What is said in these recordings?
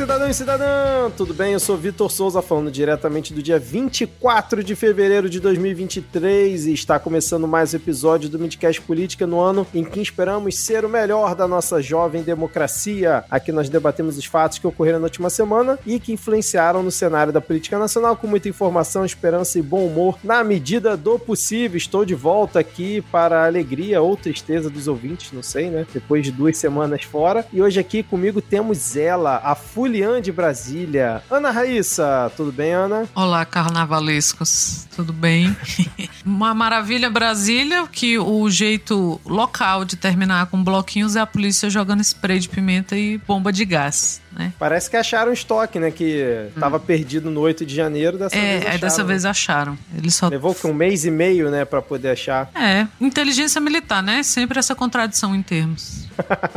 cidadão e cidadã! Tudo bem? Eu sou Vitor Souza, falando diretamente do dia 24 de fevereiro de 2023 e está começando mais um episódio do Midcast Política no ano em que esperamos ser o melhor da nossa jovem democracia. Aqui nós debatemos os fatos que ocorreram na última semana e que influenciaram no cenário da política nacional com muita informação, esperança e bom humor na medida do possível. Estou de volta aqui para a alegria ou tristeza dos ouvintes, não sei, né? Depois de duas semanas fora. E hoje aqui comigo temos ela, a Fulian de Brasília. Ana Raíssa, tudo bem, Ana? Olá, carnavalescos, tudo bem? Uma maravilha Brasília, que o jeito local de terminar com bloquinhos é a polícia jogando spray de pimenta e bomba de gás. Né? Parece que acharam estoque, né? Que hum. tava perdido no 8 de janeiro, dessa é, vez acharam. É, dessa vez acharam. Eles só... Levou um mês e meio, né, pra poder achar. É, inteligência militar, né? Sempre essa contradição em termos.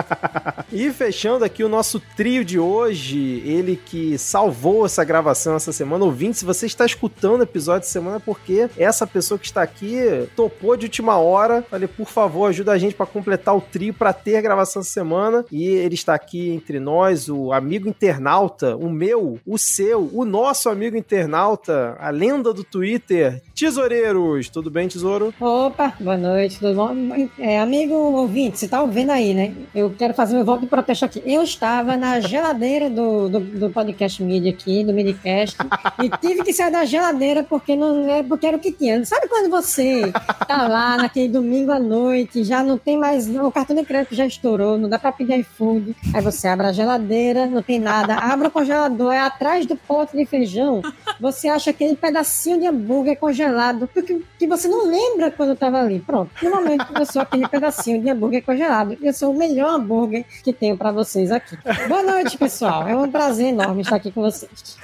e fechando aqui o nosso trio de hoje, ele que salvou essa gravação essa semana. Ouvinte, se você está escutando o episódio de semana, é porque essa pessoa que está aqui topou de última hora. Falei, por favor, ajuda a gente para completar o trio para ter gravação essa semana. E ele está aqui entre nós, o amigo internauta, o meu, o seu, o nosso amigo internauta, a lenda do Twitter, Tesoureiros. Tudo bem, Tesouro? Opa, boa noite, tudo bom? É, amigo ouvinte, você tá ouvindo aí, né? Eu quero fazer meu voto de protesto aqui. Eu estava na geladeira do, do, do podcast Media aqui, do Midcast, e tive que sair da geladeira porque não é porque era o que tinha. Sabe quando você tá lá naquele domingo à noite, já não tem mais. O cartão de crédito já estourou, não dá pra pedir iFood. Aí você abre a geladeira, não tem nada, abre o congelador, é atrás do pote de feijão, você acha aquele pedacinho de hambúrguer congelado, porque que você não lembra quando estava ali. Pronto, no momento que eu sou aquele pedacinho de hambúrguer congelado, eu sou o melhor hambúrguer que tenho para vocês aqui. Boa noite, pessoal. É um prazer enorme estar aqui com vocês.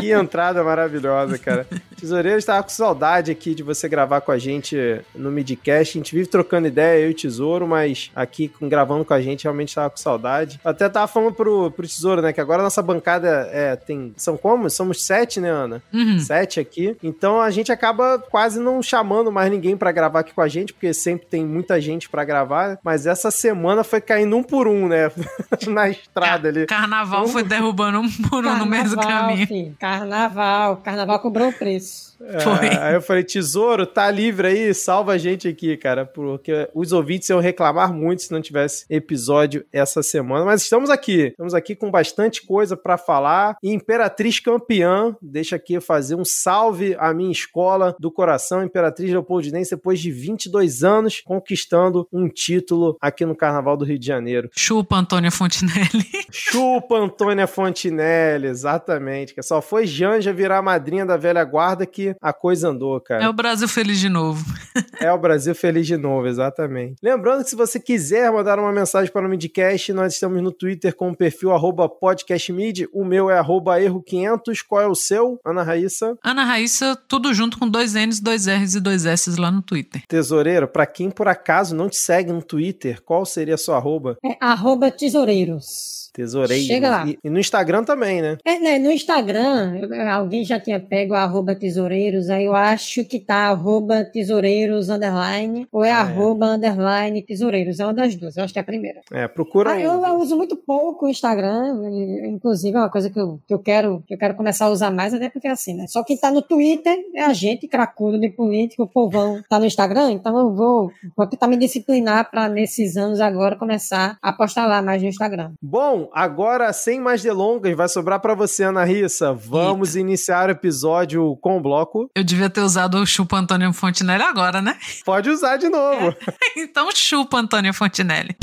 Que entrada maravilhosa, cara. Tesoureiro estava com saudade aqui de você gravar com a gente no Midcast. A gente vive trocando ideia, eu e o Tesouro, mas aqui gravando com a gente realmente estava com saudade. Até tava falando pro, pro Tesouro, né, que agora a nossa bancada é, tem. São como? Somos sete, né, Ana? Uhum. Sete aqui. Então a gente acaba quase não chamando mais ninguém para gravar aqui com a gente, porque sempre tem muita gente para gravar. Mas essa semana foi caindo um por um, né? Na estrada ali. Carnaval um... foi derrubando um por um Carnaval, no mesmo caminho. Filho. Carnaval. Carnaval cobrou o preço. É, aí eu falei, tesouro, tá livre aí, salva a gente aqui, cara, porque os ouvintes iam reclamar muito se não tivesse episódio essa semana. Mas estamos aqui, estamos aqui com bastante coisa para falar. E Imperatriz campeã, deixa aqui fazer um salve à minha escola do coração, Imperatriz Leopoldinense, depois de 22 anos, conquistando um título aqui no Carnaval do Rio de Janeiro. Chupa Antônia Fontinelli. Chupa Antônia Fontinelli, exatamente. Que só foi Janja virar madrinha da velha guarda que a coisa andou, cara. É o Brasil feliz de novo. é o Brasil feliz de novo, exatamente. Lembrando que se você quiser mandar uma mensagem para o Midcast, nós estamos no Twitter com o perfil podcastmid. O meu é erro500. Qual é o seu, Ana Raíssa? Ana Raíssa, tudo junto com dois N's, dois R's e dois S's lá no Twitter. Tesoureiro, para quem por acaso não te segue no Twitter, qual seria a sua arroba? É arroba tesoureiros. Tesoureiro. Chega lá. E, e, no Instagram também, né? É, né? No Instagram, alguém já tinha pego arroba tesoureiros, aí eu acho que tá arroba tesoureiros underline, ou é, é. arroba underline tesoureiros. É uma das duas, eu acho que é a primeira. É, procura. Ah, eu, eu, uso muito pouco o Instagram, inclusive é uma coisa que eu, que eu quero que eu quero começar a usar mais, até porque é assim, né? Só quem tá no Twitter é a gente, cracudo de político, o povão tá no Instagram, então eu vou, vou tentar me disciplinar para nesses anos agora começar a postar lá mais no Instagram. Bom, agora sem mais delongas, vai sobrar para você, Ana Rissa. Vamos Eita. iniciar o episódio com o bloco. Eu devia ter usado o chupa Antônio Fontinelli agora, né? Pode usar de novo. É. então chupa Antônio Fontinelli.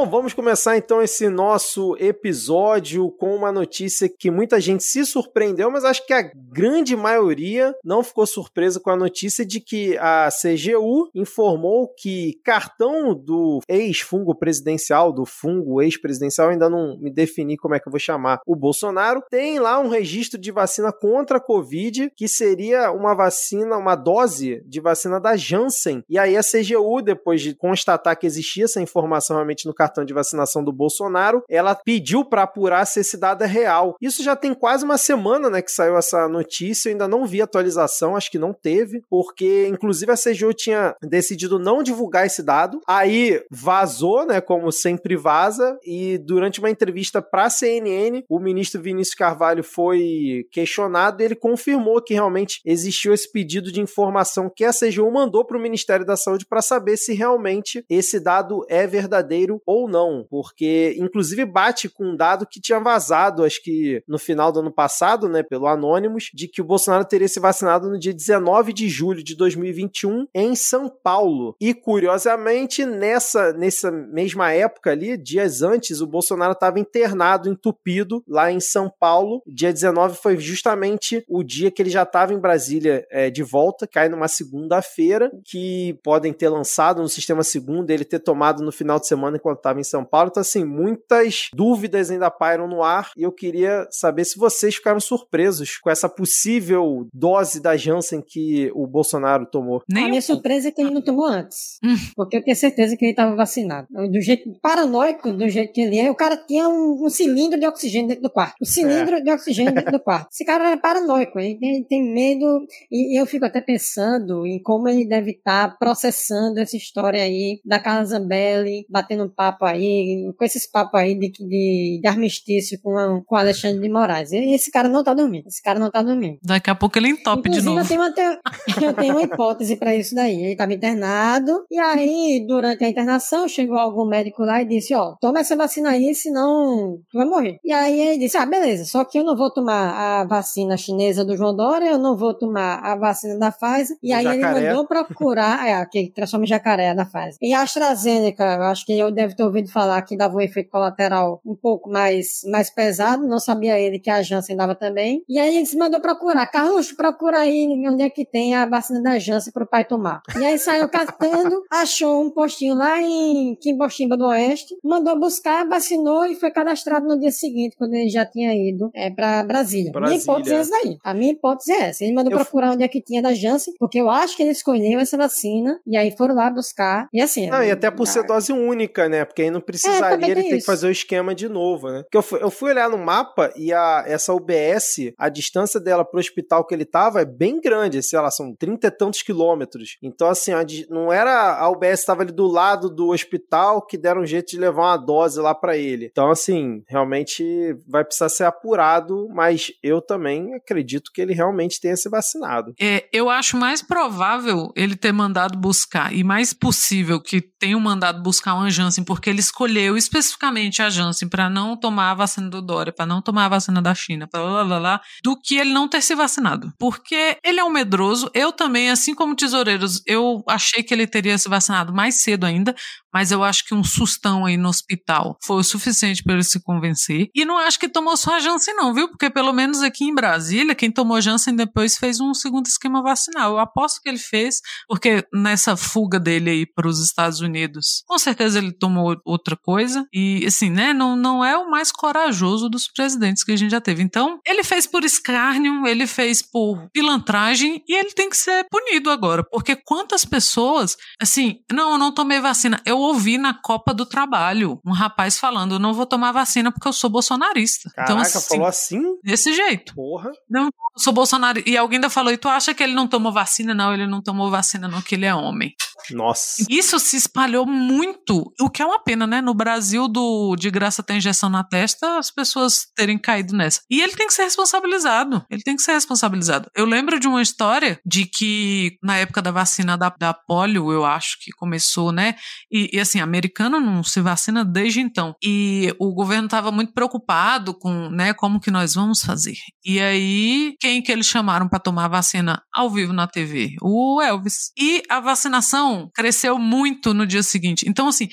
Bom, vamos começar então esse nosso episódio com uma notícia que muita gente se surpreendeu, mas acho que a grande maioria não ficou surpresa com a notícia de que a CGU informou que cartão do ex-fungo presidencial, do fungo ex-presidencial, ainda não me defini como é que eu vou chamar, o Bolsonaro, tem lá um registro de vacina contra a Covid, que seria uma vacina, uma dose de vacina da Janssen. E aí a CGU, depois de constatar que existia essa informação realmente no cartão cartão de vacinação do Bolsonaro, ela pediu para apurar se esse dado é real. Isso já tem quase uma semana, né, que saiu essa notícia, eu ainda não vi atualização, acho que não teve, porque inclusive a CGU tinha decidido não divulgar esse dado. Aí vazou, né, como sempre vaza, e durante uma entrevista para a CNN, o ministro Vinícius Carvalho foi questionado e ele confirmou que realmente existiu esse pedido de informação que a CGU mandou para o Ministério da Saúde para saber se realmente esse dado é verdadeiro ou não, porque inclusive bate com um dado que tinha vazado, acho que no final do ano passado, né, pelo Anonymous, de que o Bolsonaro teria se vacinado no dia 19 de julho de 2021 em São Paulo. E curiosamente, nessa nessa mesma época ali, dias antes, o Bolsonaro estava internado, entupido lá em São Paulo. Dia 19 foi justamente o dia que ele já estava em Brasília é, de volta, cai numa segunda-feira, que podem ter lançado no sistema segunda, ele ter tomado no final de semana enquanto estava em São Paulo. Então, assim, muitas dúvidas ainda pairam no ar e eu queria saber se vocês ficaram surpresos com essa possível dose da Janssen que o Bolsonaro tomou. Nem a minha surpresa é que ele não tomou antes, hum. porque eu tenho certeza que ele estava vacinado. Do jeito paranoico, do jeito que ele é, o cara tinha um, um cilindro de oxigênio dentro do quarto. O cilindro é. de oxigênio dentro do quarto. Esse cara era paranoico, ele tem, ele tem medo e, e, eu fico até pensando em como ele deve estar tá processando essa história aí da Carla Zambelli, batendo um papo aí, com esses papos aí de, de, de armistício com, a, com Alexandre de Moraes. E esse cara não tá dormindo. Esse cara não tá dormindo. Daqui a pouco ele entope Inclusive, de novo. Eu tenho, uma, eu tenho uma hipótese para isso daí. Ele estava internado, e aí, durante a internação, chegou algum médico lá e disse: Ó, toma essa vacina aí, senão tu vai morrer. E aí ele disse: Ah, beleza, só que eu não vou tomar a vacina chinesa do João Dória, eu não vou tomar a vacina da Pfizer. E o aí jacaré. ele mandou procurar, é, que transforma em jacaré da Pfizer. E a AstraZeneca, eu acho que eu deve ter ouvido falar que dava um efeito colateral um pouco mais, mais pesado, não sabia ele que a Janssen dava também. E aí ele se mandou procurar. Carlos, procura aí onde é que tem a vacina da Janssen pro pai tomar. E aí saiu catando, achou um postinho lá em Quimbostimba do Oeste, mandou buscar, vacinou e foi cadastrado no dia seguinte, quando ele já tinha ido é, para Brasília. Brasília. Minha hipótese é essa aí. A minha hipótese é essa. Ele mandou eu procurar onde é que tinha da Janssen, porque eu acho que ele escolheu essa vacina, e aí foram lá buscar. E assim. Não, e até por ser dose única, né? Porque aí não precisaria é, ele ter que fazer o esquema de novo, né? Porque eu fui, eu fui olhar no mapa e a, essa UBS, a distância dela pro hospital que ele tava é bem grande, sei lá, são 30 e tantos quilômetros. Então, assim, não era a UBS estava ali do lado do hospital que deram um jeito de levar uma dose lá para ele. Então, assim, realmente vai precisar ser apurado, mas eu também acredito que ele realmente tenha se vacinado. É, eu acho mais provável ele ter mandado buscar e mais possível que tenham mandado buscar uma Janssen, porque ele escolheu especificamente a Janssen para não tomar a vacina do Dória, para não tomar a vacina da China, blá, blá, blá, do que ele não ter se vacinado. Porque ele é um medroso, eu também, assim como Tesoureiros, eu achei que ele teria se vacinado mais cedo ainda, mas eu acho que um sustão aí no hospital foi o suficiente para ele se convencer. E não acho que tomou só a Janssen, não, viu? Porque pelo menos aqui em Brasília, quem tomou Janssen depois fez um segundo esquema vacinal. Eu aposto que ele fez, porque nessa fuga dele aí para os Estados Unidos, com certeza ele tomou outra coisa. E assim, né? Não, não é o mais corajoso dos presidentes que a gente já teve. Então, ele fez por escárnio, ele fez por pilantragem e ele tem que ser punido agora. Porque quantas pessoas, assim, não, eu não tomei vacina. Eu ouvi na Copa do Trabalho um rapaz falando: eu não vou tomar vacina porque eu sou bolsonarista. Então, Caraca, então, assim, falou assim? Desse jeito. Porra. Não, eu sou bolsonarista. E alguém ainda falou: e tu acha que ele não tomou vacina? Não, ele não tomou vacina, não, que ele é homem. Nossa. Isso se espalhou muito, o que é uma pena, né? No Brasil, do de graça tem injeção na testa, as pessoas terem caído nessa. E ele tem que ser responsabilizado. Ele tem que ser responsabilizado. Eu lembro de uma história de que na época da vacina da, da polio, eu acho que começou, né? E, e assim, americano não se vacina desde então. E o governo estava muito preocupado com, né, como que nós vamos fazer. E aí, quem que eles chamaram para tomar a vacina ao vivo na TV? O Elvis. E a vacinação cresceu muito no dia seguinte. Então, assim,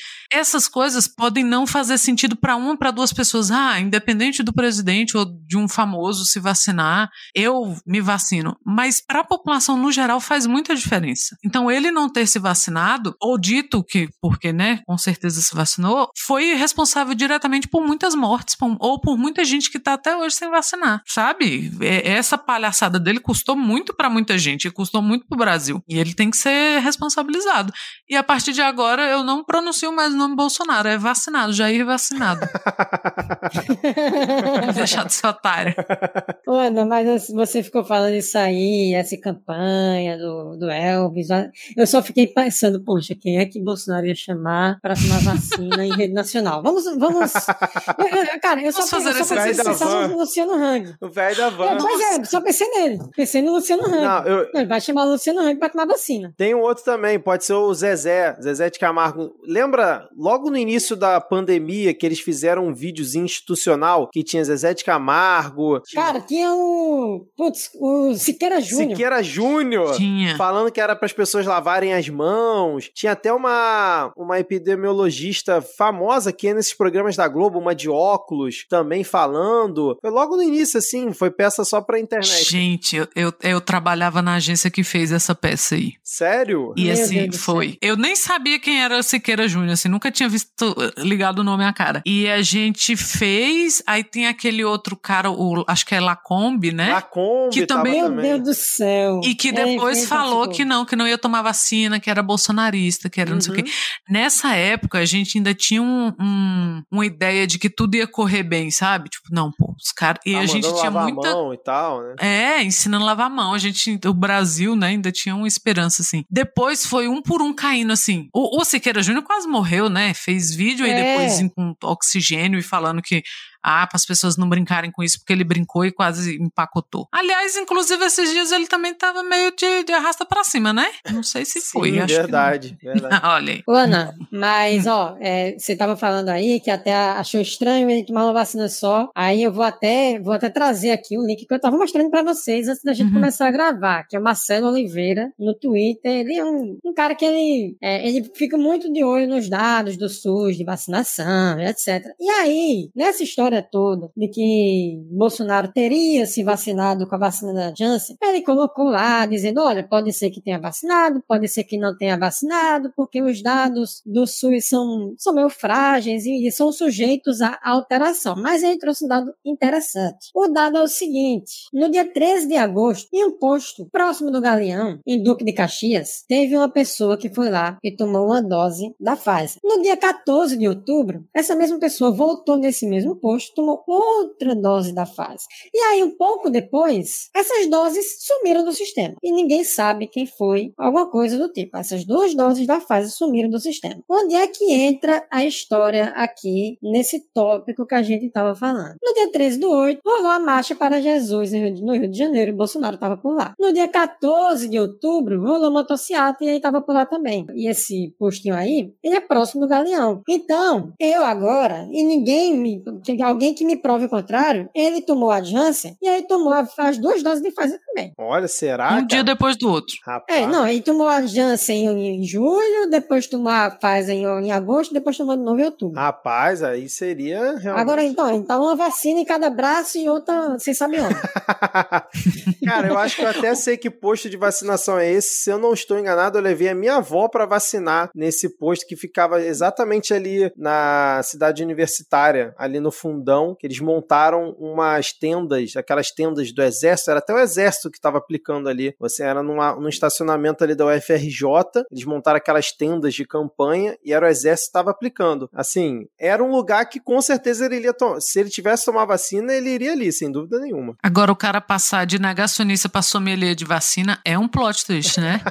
essas coisas podem não fazer sentido para uma ou para duas pessoas. Ah, independente do presidente ou de um famoso se vacinar, eu me vacino. Mas para a população no geral faz muita diferença. Então, ele não ter se vacinado, ou dito que, porque, né, com certeza se vacinou, foi responsável diretamente por muitas mortes, ou por muita gente que está até hoje sem vacinar, sabe? É, essa palhaçada dele custou muito para muita gente, custou muito para o Brasil. E ele tem que ser responsabilizado. E a partir de agora eu não pronuncio mais o nome é vacinado, Jair vacinado. Deixar de ser otário. Ana, mas você ficou falando isso aí, essa campanha do, do Elvis. Eu só fiquei pensando, poxa, quem é que Bolsonaro ia chamar para tomar vacina em rede nacional? Vamos, vamos. Cara, eu só, fazer eu só pensei no Luciano Hang. O velho da van. Pois é, só pensei nele. Pensei no Luciano Hang. Não, eu... Ele vai chamar o Luciano Hang para tomar vacina. Tem um outro também, pode ser o Zezé, Zezé de Camargo. Lembra, logo no início da pandemia, que eles fizeram um videozinho institucional que tinha Zezé de Camargo. Cara, tinha o. Putz, o Siqueira Júnior. Siqueira Júnior. Tinha. Falando que era para as pessoas lavarem as mãos. Tinha até uma, uma epidemiologista famosa que é nesses programas da Globo, uma de óculos, também falando. Foi logo no início, assim, foi peça só pra internet. Gente, eu, eu, eu trabalhava na agência que fez essa peça aí. Sério? E assim, foi. Eu nem sabia quem era Siqueira Júnior, assim, nunca tinha visto ligado o nome à cara. E a gente fez, aí tem aquele outro cara, o, acho que é Lacombe, né? Lacombe, que também, Meu Deus do céu. E que depois é, falou que não, que não ia tomar vacina, que era bolsonarista, que era uhum. não sei o quê. Uhum. Nessa época, a gente ainda tinha um, um, uma ideia de que tudo ia correr bem, sabe? Tipo, não, pô, os caras. E tá a gente tinha muita. A mão e tal, né? É, ensinando a lavar a mão. A gente, o Brasil, né, ainda tinha uma esperança, assim. Depois foi um por um caindo, assim. O, o Siqueira Júnior quase morreu, né? Fez vídeo é. aí depois com oxigênio e falando que ah, para as pessoas não brincarem com isso, porque ele brincou e quase empacotou. Aliás, inclusive, esses dias ele também tava meio de, de arrasta para cima, né? Não sei se foi. Sim, verdade, verdade. Olha aí. Ana, mas, ó, é, você tava falando aí que até achou estranho ele tomar uma vacina só. Aí eu vou até, vou até trazer aqui o link que eu tava mostrando para vocês antes da gente uhum. começar a gravar, que é o Marcelo Oliveira, no Twitter. Ele é um, um cara que ele, é, ele fica muito de olho nos dados do SUS, de vacinação, etc. E aí, nessa história história toda de que Bolsonaro teria se vacinado com a vacina da Janssen, ele colocou lá dizendo, olha, pode ser que tenha vacinado, pode ser que não tenha vacinado, porque os dados do SUS são, são meio frágeis e, são sujeitos à alteração. Mas ele trouxe um dado interessante. O dado é o seguinte, no dia 13 de agosto, em um posto próximo do Galeão, em Duque de Caxias, teve uma pessoa que foi lá e tomou uma dose da Pfizer. No dia 14 de outubro, essa mesma pessoa voltou nesse mesmo posto tomou outra dose da fase. E aí, um pouco depois, essas doses sumiram do sistema. E ninguém sabe quem foi, alguma coisa do tipo. Essas duas doses da fase sumiram do sistema. Onde é que entra a história aqui, nesse tópico que a gente estava falando? No dia 13 do 8, rolou a marcha para Jesus no Rio de Janeiro, e Bolsonaro estava por lá. No dia 14 de outubro, rolou motociata e ele estava por lá também. E esse postinho aí, ele é próximo do Galeão. Então, eu agora, e ninguém me alguém que me prove o contrário, ele tomou a Janssen e aí tomou as duas doses de Pfizer também. Olha, será? Um cara? dia depois do outro. Rapaz. É, não, ele tomou a Janssen em, em julho, depois tomou a Pfizer em, em, agosto, depois tomou de novo em outubro. Rapaz, aí seria realmente... Agora, então, então uma vacina em cada braço e outra, você sabe onde. cara, eu acho que eu até sei que posto de vacinação é esse. Se eu não estou enganado, eu levei a minha avó para vacinar nesse posto que ficava exatamente ali na cidade universitária, ali no fundo fundão, que eles montaram umas tendas, aquelas tendas do exército, era até o exército que estava aplicando ali. Você era numa, num estacionamento ali da UFRJ, eles montaram aquelas tendas de campanha e era o exército que estava aplicando. Assim, era um lugar que com certeza ele iria tomar. Se ele tivesse tomar vacina, ele iria ali, sem dúvida nenhuma. Agora, o cara passar de negacionista para sommelier de vacina é um plot twist, né?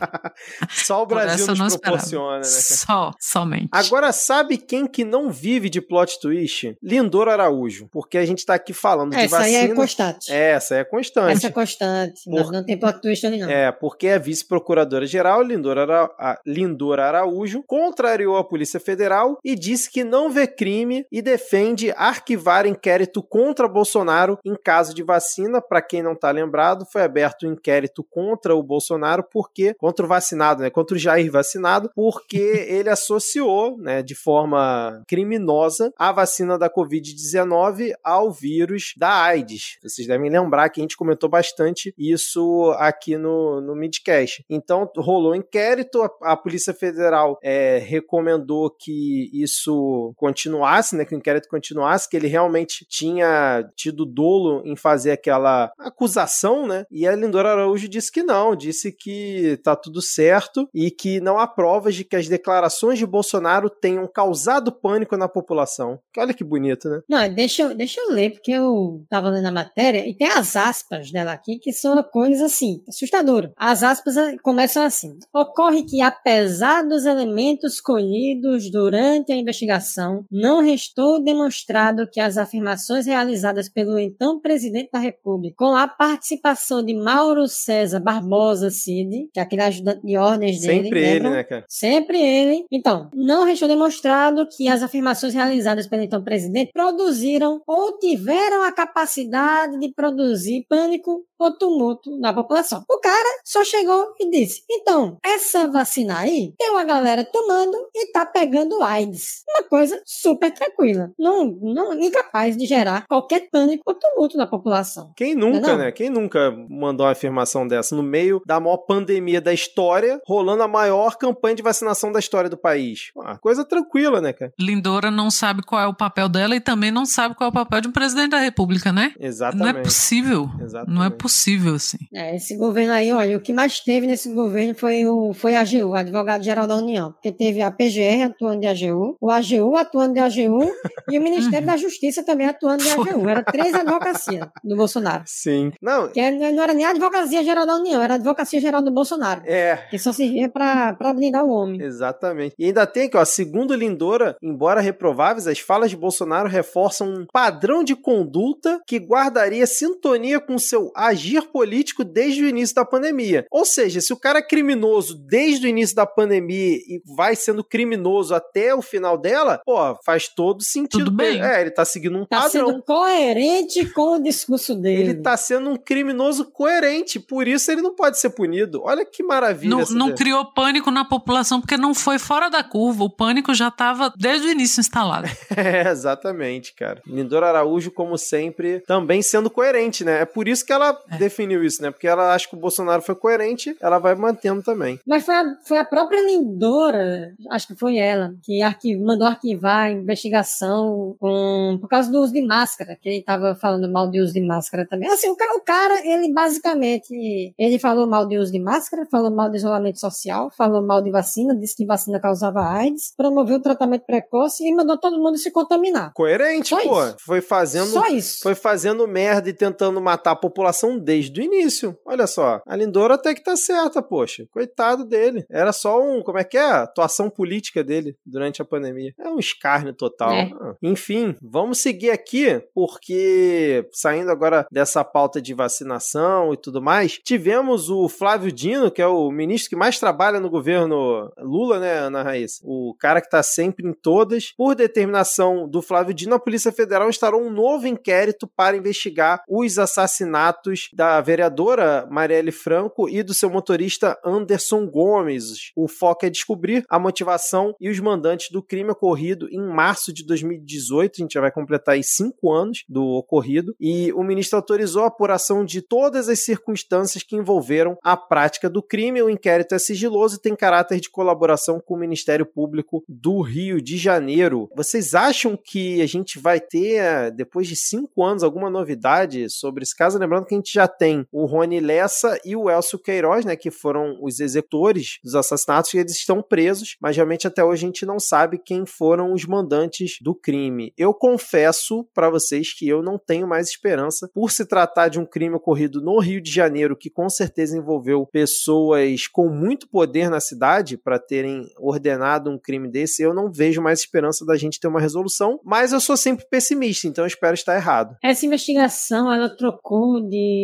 Só o Brasil nos proporciona, né? Só, somente. Agora, sabe quem que não vive de plot twist? Lindor Araújo, porque a gente tá aqui falando essa de vacina. Essa aí é constante. É, essa é constante. Essa é constante. Por... Não tem plot twist ali, não. É, porque a vice-procuradora-geral, Lindor, Ara... Lindor Araújo, contrariou a Polícia Federal e disse que não vê crime e defende arquivar inquérito contra Bolsonaro em caso de vacina. Para quem não tá lembrado, foi aberto um inquérito contra o Bolsonaro, porque contra o vacinado, né? Contra o Jair vacinado, porque ele associou, né, de forma criminosa a vacina da Covid-19 ao vírus da AIDS. Vocês devem lembrar que a gente comentou bastante isso aqui no, no Midcast. Então, rolou inquérito, a, a Polícia Federal é, recomendou que isso continuasse, né, que o inquérito continuasse, que ele realmente tinha tido dolo em fazer aquela acusação, né? E a Lindora Araújo disse que não, disse que tá tudo certo e que não há provas de que as declarações de Bolsonaro tenham causado pânico na população. Olha que bonito, né? Não, deixa eu, deixa eu ler, porque eu tava lendo a matéria e tem as aspas dela aqui que são coisas assim, assustadoras. As aspas começam assim. Ocorre que, apesar dos elementos colhidos durante a investigação, não restou demonstrado que as afirmações realizadas pelo então presidente da República, com a participação de Mauro César Barbosa Cid, que é aquele ajudante de ordens dele. Sempre ele, né, cara? Sempre ele. Então, não restou demonstrado que as afirmações realizadas pelo então presidente produziram ou tiveram a capacidade de produzir pânico ou tumulto na população. O cara só chegou e disse: então, essa vacina aí tem uma galera tomando e tá pegando AIDS. Uma coisa super tranquila. Não, não incapaz de gerar qualquer pânico ou tumulto na população. Quem nunca, não? né? Quem nunca mandou uma afirmação dessa no meio da maior pandemia da história, rolando a maior campanha de vacinação da história do país? Uma coisa tranquila, né, cara? Lindora não sabe qual é o papel dela e também não sabe qual é o papel de um presidente da República, né? Exatamente. Não é possível. Exatamente. Não é possível, assim. É, esse governo aí, olha, o que mais teve nesse governo foi o, foi a AGU, Advogado-Geral da União. Porque teve a PGR atuando de AGU, o AGU atuando de AGU e o Ministério da Justiça também atuando de AGU. Era três advocacias do Bolsonaro. Sim. Não. Que não era nem a Advocacia Geral da União, era a Advocacia Geral do Bolsonaro. É. Que só servia pra, pra blindar o homem. Exatamente. E ainda tem que, ó, segundo Lindora, embora reprováveis, as falas de Bolsonaro reforçam um padrão de conduta que guardaria sintonia com seu agir político desde o início da pandemia. Ou seja, se o cara é criminoso desde o início da pandemia e vai sendo criminoso até o final dela, pô, faz todo sentido. Tudo bem. É, ele tá seguindo um tá padrão. Tá sendo coerente com o discurso dele. Ele tá sendo um criminoso coerente, por isso ele não pode ser punido. Olha que maravilha. Não, não criou pânico na população porque não foi fora da curva. O pânico já tava desde o início instalado. é, exatamente, cara. Lindora Araújo, como sempre, também sendo coerente, né? É por isso que ela é. definiu isso, né? Porque ela acha que o Bolsonaro foi coerente, ela vai mantendo também. Mas foi a, foi a própria Lindora, acho que foi ela, que arquiv, mandou arquivar a investigação com, por causa do uso de máscara, que ele tava falando mal de uso de máscara também. Assim, o, o cara, ele basicamente, ele falou mal de uso de máscara, falou mal de isolamento social, falou mal de vacina, disse que vacina causava AIDS, promoveu o tratamento precoce e mandou todo mundo se contaminar. Coerente, Só pô. Isso. Foi fazendo. Só isso. Foi fazendo merda e tentando matar a população desde o início. Olha só. A Lindora até que tá certa, poxa. Coitado dele. Era só um. Como é que é? Atuação política dele durante a pandemia. É um escárnio total. É. Ah, enfim, vamos seguir aqui, porque saindo agora dessa pauta de vacinação e tudo mais, tivemos o Flávio Dino, que é o ministro que mais trabalha no governo Lula, né, Ana Raíssa? O cara que tá sempre em todas. Por determinação do Flávio Dino, a Polícia Federal instaurou um novo inquérito para investigar os assassinatos da vereadora Marielle Franco e do seu motorista Anderson Gomes. O foco é descobrir a motivação e os mandantes do crime ocorrido em março de 2018. A gente já vai completar aí cinco anos do ocorrido. E o ministro autorizou a apuração de todas as circunstâncias que envolveram a prática do crime. O inquérito é sigiloso e tem caráter de colaboração com o Ministério Público do Rio de Janeiro. Vocês acham que a gente vai ter, depois de cinco anos, alguma novidade sobre esse caso? Lembrando que a gente já tem o Rony Lessa e o Elcio Queiroz, né, que foram os executores dos assassinatos, e eles estão presos, mas realmente até hoje a gente não sabe quem foram os mandantes do crime. Eu confesso para vocês que eu não tenho mais esperança por se tratar de um crime ocorrido no Rio de Janeiro, que com certeza envolveu pessoas com muito poder na cidade para terem ordenado um crime desse. Eu não vejo mais esperança da gente ter uma resolução, mas eu sou sempre pessimista, então eu espero estar errado. Essa investigação ela trocou de,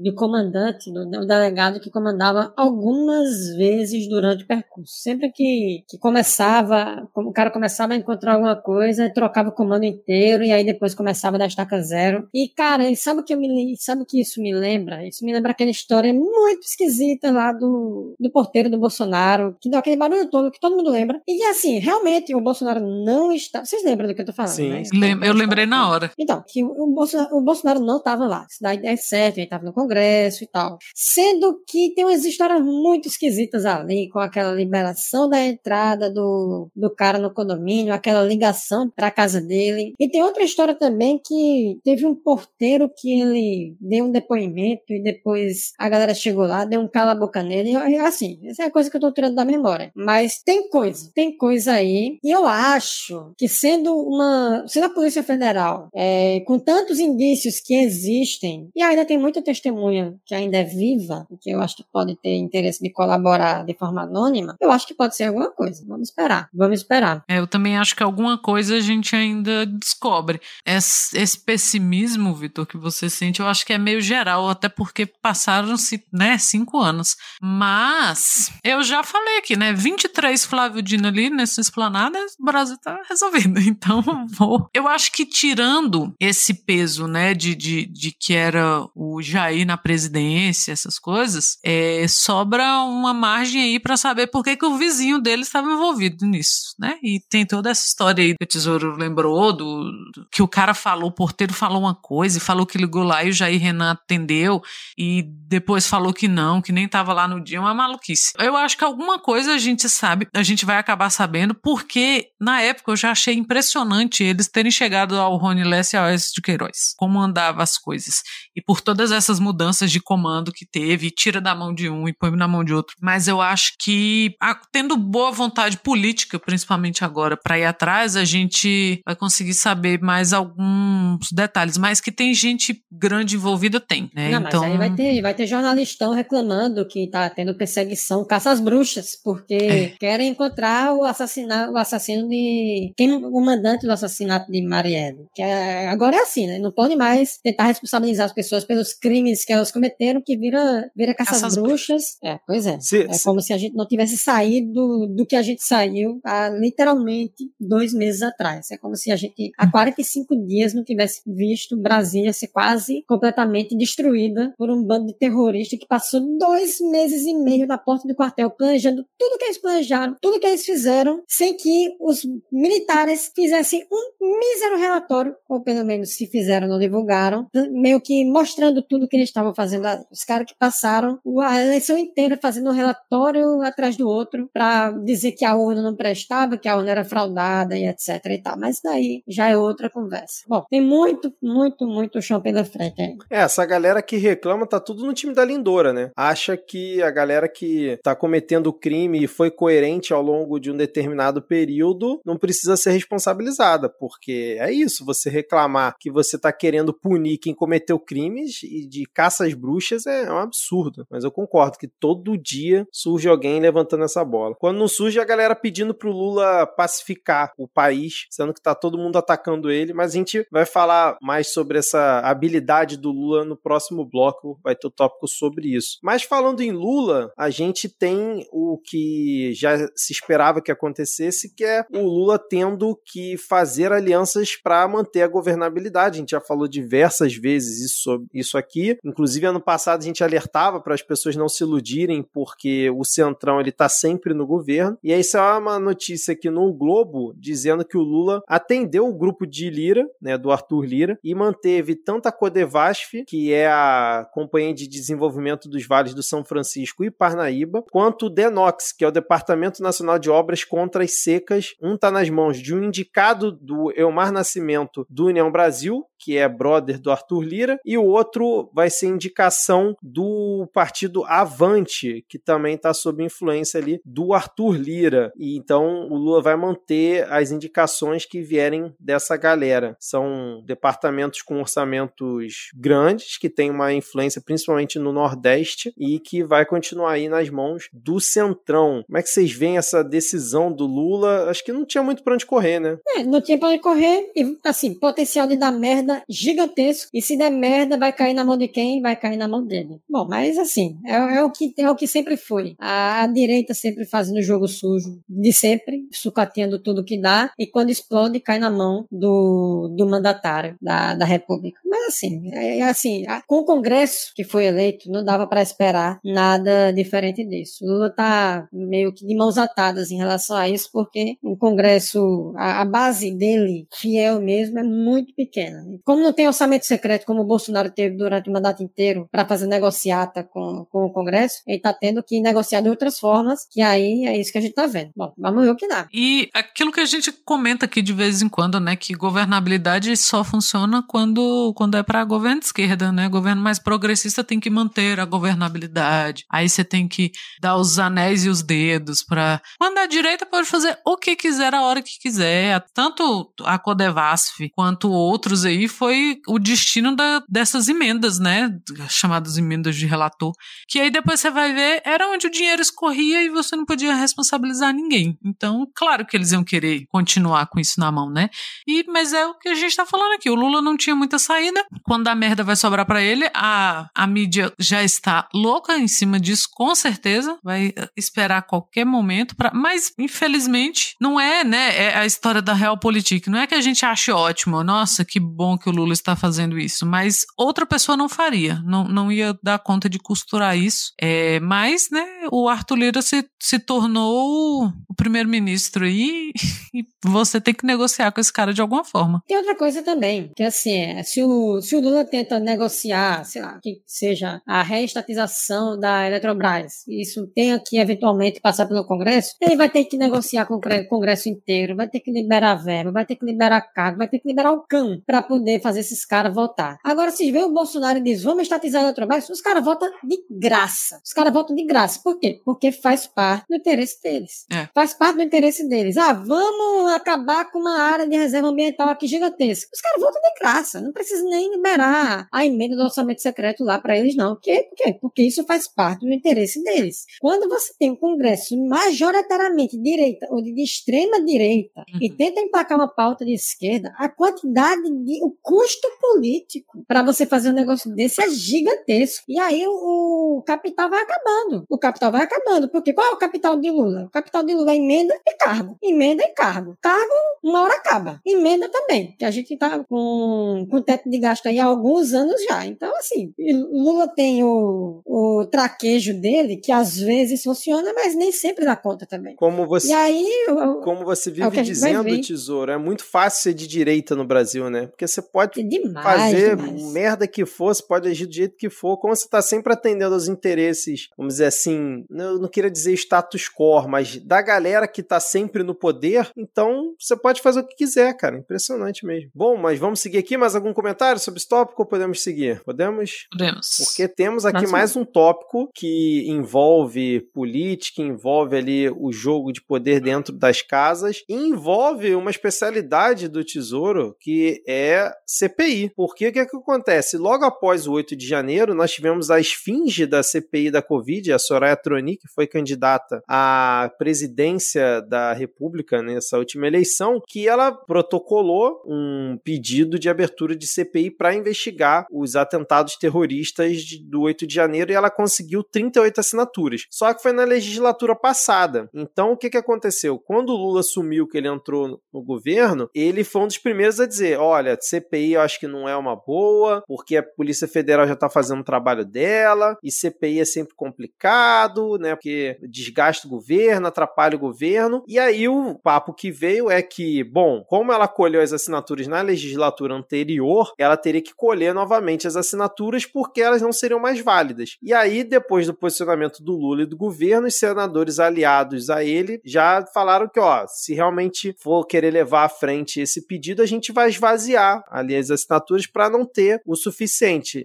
de comandante, do, do delegado que comandava algumas vezes durante o percurso. Sempre que, que começava, o cara começava a encontrar alguma coisa, trocava o comando inteiro e aí depois começava da estaca zero. E cara, sabe o que eu me, sabe o que isso me lembra? Isso me lembra aquela história muito esquisita lá do, do porteiro do Bolsonaro, que deu aquele barulho todo que todo mundo lembra. E assim, realmente o Bolsonaro não está. Vocês lembram do que eu tô falando? Sim. Né? Eu lembrei na hora. Então, que o Bolsonaro, o Bolsonaro não estava lá. Cidade é certo, ele estava no Congresso e tal. Sendo que tem umas histórias muito esquisitas ali, com aquela liberação da entrada do, do cara no condomínio, aquela ligação para casa dele. E tem outra história também que teve um porteiro que ele deu um depoimento e depois a galera chegou lá, deu um cala-boca nele. E, assim, essa é a coisa que eu tô tirando da memória. Mas tem coisa, tem coisa aí. E eu acho que sendo uma, sendo a Polícia Federal, é, com tantos indícios que existem, e ainda tem muita testemunha que ainda é viva, que eu acho que pode ter interesse de colaborar de forma anônima, eu acho que pode ser alguma coisa. Vamos esperar, vamos esperar. É, eu também acho que alguma coisa a gente ainda descobre. Esse, esse pessimismo, Vitor, que você sente, eu acho que é meio geral, até porque passaram-se, né, cinco anos. Mas, eu já falei aqui, né, 23 Flávio Dino ali nessa esplanada, o Brasil tá resolvido. Então, vou. Eu acho que tirando esse peso, né, de, de, de que era o Jair na presidência, essas coisas, é, sobra uma margem aí para saber por que, que o vizinho dele estava envolvido nisso, né? E tem toda essa história aí que o Tesouro lembrou, do, do, que o cara falou, o porteiro falou uma coisa e falou que ligou lá e o Jair Renan atendeu e depois falou que não, que nem estava lá no dia, uma maluquice. Eu acho que alguma coisa a gente sabe, a gente vai acabar sabendo, porque na época eu já achei impressionante eles terem chegado ao Rony Less e ao S de Queiroz, como andava as coisas. E por todas essas mudanças de comando que teve, tira da mão de um e põe na mão de outro. Mas eu acho que, tendo boa vontade política, principalmente agora, para ir atrás, a gente vai conseguir saber mais alguns detalhes. Mas que tem gente grande envolvida, tem, né? Não, então... mas aí vai ter, vai ter jornalistão reclamando que tá tendo perseguição, caça às bruxas, porque é. querem encontrar o, assassina, o assassino de. Quem o mandante do assassinato de Marielle. Que é, agora é assim, né? Não pode mais tentar responsabilizar as pessoas pelos crimes que elas cometeram, que vira, vira caça às bruxas. É, pois é. Se, é se... como se a gente não tivesse saído do que a gente saiu há literalmente dois meses atrás. É como se a gente há 45 dias não tivesse visto Brasília ser quase completamente destruída por um bando de terroristas que passou dois meses e meio na porta do quartel planejando tudo que eles planejaram, tudo que eles fizeram, sem que os militares fizessem um mísero relatório, ou pelo menos se fizeram, não divulgaram, meio que mostrando tudo que eles estavam fazendo. Os caras que passaram a eleição inteira fazendo um relatório atrás do outro para dizer que a urna não prestava, que a urna era fraudada e etc e tal. Mas daí já é outra conversa. Bom, tem muito, muito, muito chão pela frente aí. É, essa galera que reclama tá tudo no time da Lindora, né? Acha que a galera que tá cometendo crime e foi coerente ao longo de um determinado período não precisa ser responsabilizada, porque é isso, você reclamar que você tá querendo punir quem cometeu crimes e de caça às bruxas é um absurdo. Mas eu concordo que todo dia surge alguém levantando essa bola. Quando não surge, a galera pedindo pro Lula pacificar o país, sendo que tá todo mundo atacando ele, mas a gente vai falar mais sobre essa habilidade do Lula no próximo bloco, vai ter o tópico sobre isso. Mas falando em Lula, a gente tem o que já se esperava que acontecesse, que é o Lula tendo que fazer alianças para manter a governabilidade. A gente já falou diversas vezes isso, isso aqui. Inclusive, ano passado a gente alertava para as pessoas não se iludirem, porque o Centrão ele está sempre no governo. E aí é uma notícia aqui no Globo dizendo que o Lula atendeu o grupo de Lira, né, do Arthur Lira, e manteve tanto a Codevasf, que é a Companhia de Desenvolvimento dos Vales do São Francisco e Parnaíba, quanto o DENOX, que é o Departamento Nacional de Obras contra as Secas. Um está nas mãos de um indicado do Elmar Nascimento do União Brasil, que é brother do Arthur Lira, e o outro vai ser indicação do partido Avante, que também está sob influência ali do Arthur Lira. E então o Lula vai manter as indicações que vierem dessa galera. São departamentos com orçamentos grandes, que têm uma influência principalmente no Nordeste e que vai continuar aí nas mãos do Centrão. Como é que vocês veem essa decisão do Lula? Acho que não tinha muito para onde correr, né? É, não tinha para onde correr e, assim, potencial de dar merda gigantesco. E se der merda, vai cair na mão de quem? Vai cair na mão dele. Bom, mas assim, é, é o, que, é o que sempre foi. A, a direita sempre fazendo jogo sujo de sempre, sucateando tudo que dá, e quando explode, cai na mão do, do mandatário da, da República. Mas assim, é, é assim, a, com o Congresso que foi eleito, não dava para esperar nada diferente disso. Lula tá meio que de mãos atadas em relação a isso, porque o Congresso, a, a base dele, fiel mesmo, é muito pequena. Como não tem orçamento secreto, como o Bolsonaro teve durante o mandato inteiro para fazer negociata com, com o Congresso, ele está tendo que negociar de outras formas, que aí é isso que a gente está vendo. Bom, vamos ver o que dá. E aquilo que a gente comenta aqui de vez em quando, né, que governabilidade só funciona quando, quando é para governo de esquerda, né? Governo mais progressista tem que manter a governabilidade. Aí você tem que dar os anéis e os dedos para quando a direita pode fazer o que quiser a hora que quiser. Tanto a Codevasf quanto outros aí foi o destino da, dessas emendas, né? Chamadas emendas de relator. Que aí depois você vai ver, era onde o dinheiro escorria e você não podia responsabilizar ninguém. Então, claro que eles iam querer continuar com isso na mão, né? E, mas é o que a gente tá falando aqui. O Lula não tinha muita saída. Quando a merda vai sobrar para ele, a, a mídia já está louca em cima disso, com certeza. Vai esperar qualquer momento para, mas infelizmente não é, né? É a história da realpolitik. Não é que a gente ache ótimo, nossa, que bom que o Lula está fazendo isso, mas outra pessoa não faria, não, não ia dar conta de costurar isso. É, mas, né, o Arthur Lira se, se tornou o primeiro-ministro aí e você tem que negociar com esse cara de alguma forma. Tem outra coisa também, que assim, é, se o, se o Lula tenta negociar, sei lá, que seja a reestatização da Eletrobras, isso tenha que eventualmente passar pelo Congresso, ele vai ter que negociar com o Congresso inteiro, vai ter que liberar verba, vai ter que liberar cargo, vai ter que liberar o cão para poder fazer esses caras votar. Agora, se vê o Bolsonaro diz, vamos estatizar a Eletrobras, os caras votam de graça. Os caras votam de graça. Por quê? Porque faz parte do interesse deles. É. Faz parte do interesse deles. Ah, vamos acabar com uma área de reserva ambiental aqui gigantesca. Os caras votam de graça. Não precisa nem liberar a emenda do orçamento secreto lá para eles, não. Por quê? Por quê? Porque isso faz parte do interesse deles. Quando você tem um Congresso majoritariamente direita ou de extrema direita uhum. e tenta emplacar uma pauta de esquerda, a quantidade de. o custo político para você fazer um negócio desse é gigantesco. E aí o, o capital vai acabando. O capital vai acabando. Porque qual é o capital de Lula? O capital de Lula é emenda e cargo. Emenda e cargo. Cargo, uma hora acaba. Emenda também. Que a gente tá com, com teto de gasto aí há alguns anos já. Então, assim, Lula tem o, o traquejo dele, que às vezes funciona, mas nem sempre dá conta também. Como você, e aí, como você vive é dizendo, Tesouro, é muito fácil ser de direita no Brasil, né? Porque você pode é demais, fazer demais. merda que for, você pode agir do jeito que for, como você tá sempre atendendo aos interesses, vamos dizer assim, eu não queria dizer status quo, mas da galera que tá sempre no poder, então você pode fazer o que quiser, cara. Impressionante mesmo. Bom, mas vamos seguir aqui. Mais algum comentário sobre esse tópico ou podemos seguir? Podemos? Podemos. Porque temos aqui mais um tópico que envolve política, envolve ali o jogo de poder dentro das casas e envolve uma especialidade do Tesouro que é CPI. Porque o que, é que acontece? Logo após o 8 de janeiro, nós tivemos a esfinge da CPI da Covid, a Soraya Troni, que foi candidata à presidência da República nessa última eleição, que ela protocolou um pedido de abertura de CPI para investigar os atentados terroristas do 8 de janeiro e ela conseguiu 38 assinaturas. Só que foi na legislatura passada. Então, o que, que aconteceu? Quando o Lula assumiu que ele entrou no governo, ele foi um dos primeiros a dizer: olha, CPI eu acho que não é uma boa, porque a Polícia Federal já está fazendo o trabalho dela, e CPI é sempre complicado, né? Porque desgasta o governo, atrapalha o governo. E aí o papo que veio é que, bom, como ela colheu as assinaturas na legislatura anterior, ela teria que colher novamente as assinaturas porque elas não seriam mais válidas. E aí, depois do posicionamento do Lula e do governo, os senadores aliados a ele já falaram que, ó, se realmente for querer levar à frente esse pedido, a gente vai esvaziar ali as assinaturas para não ter o suficiente.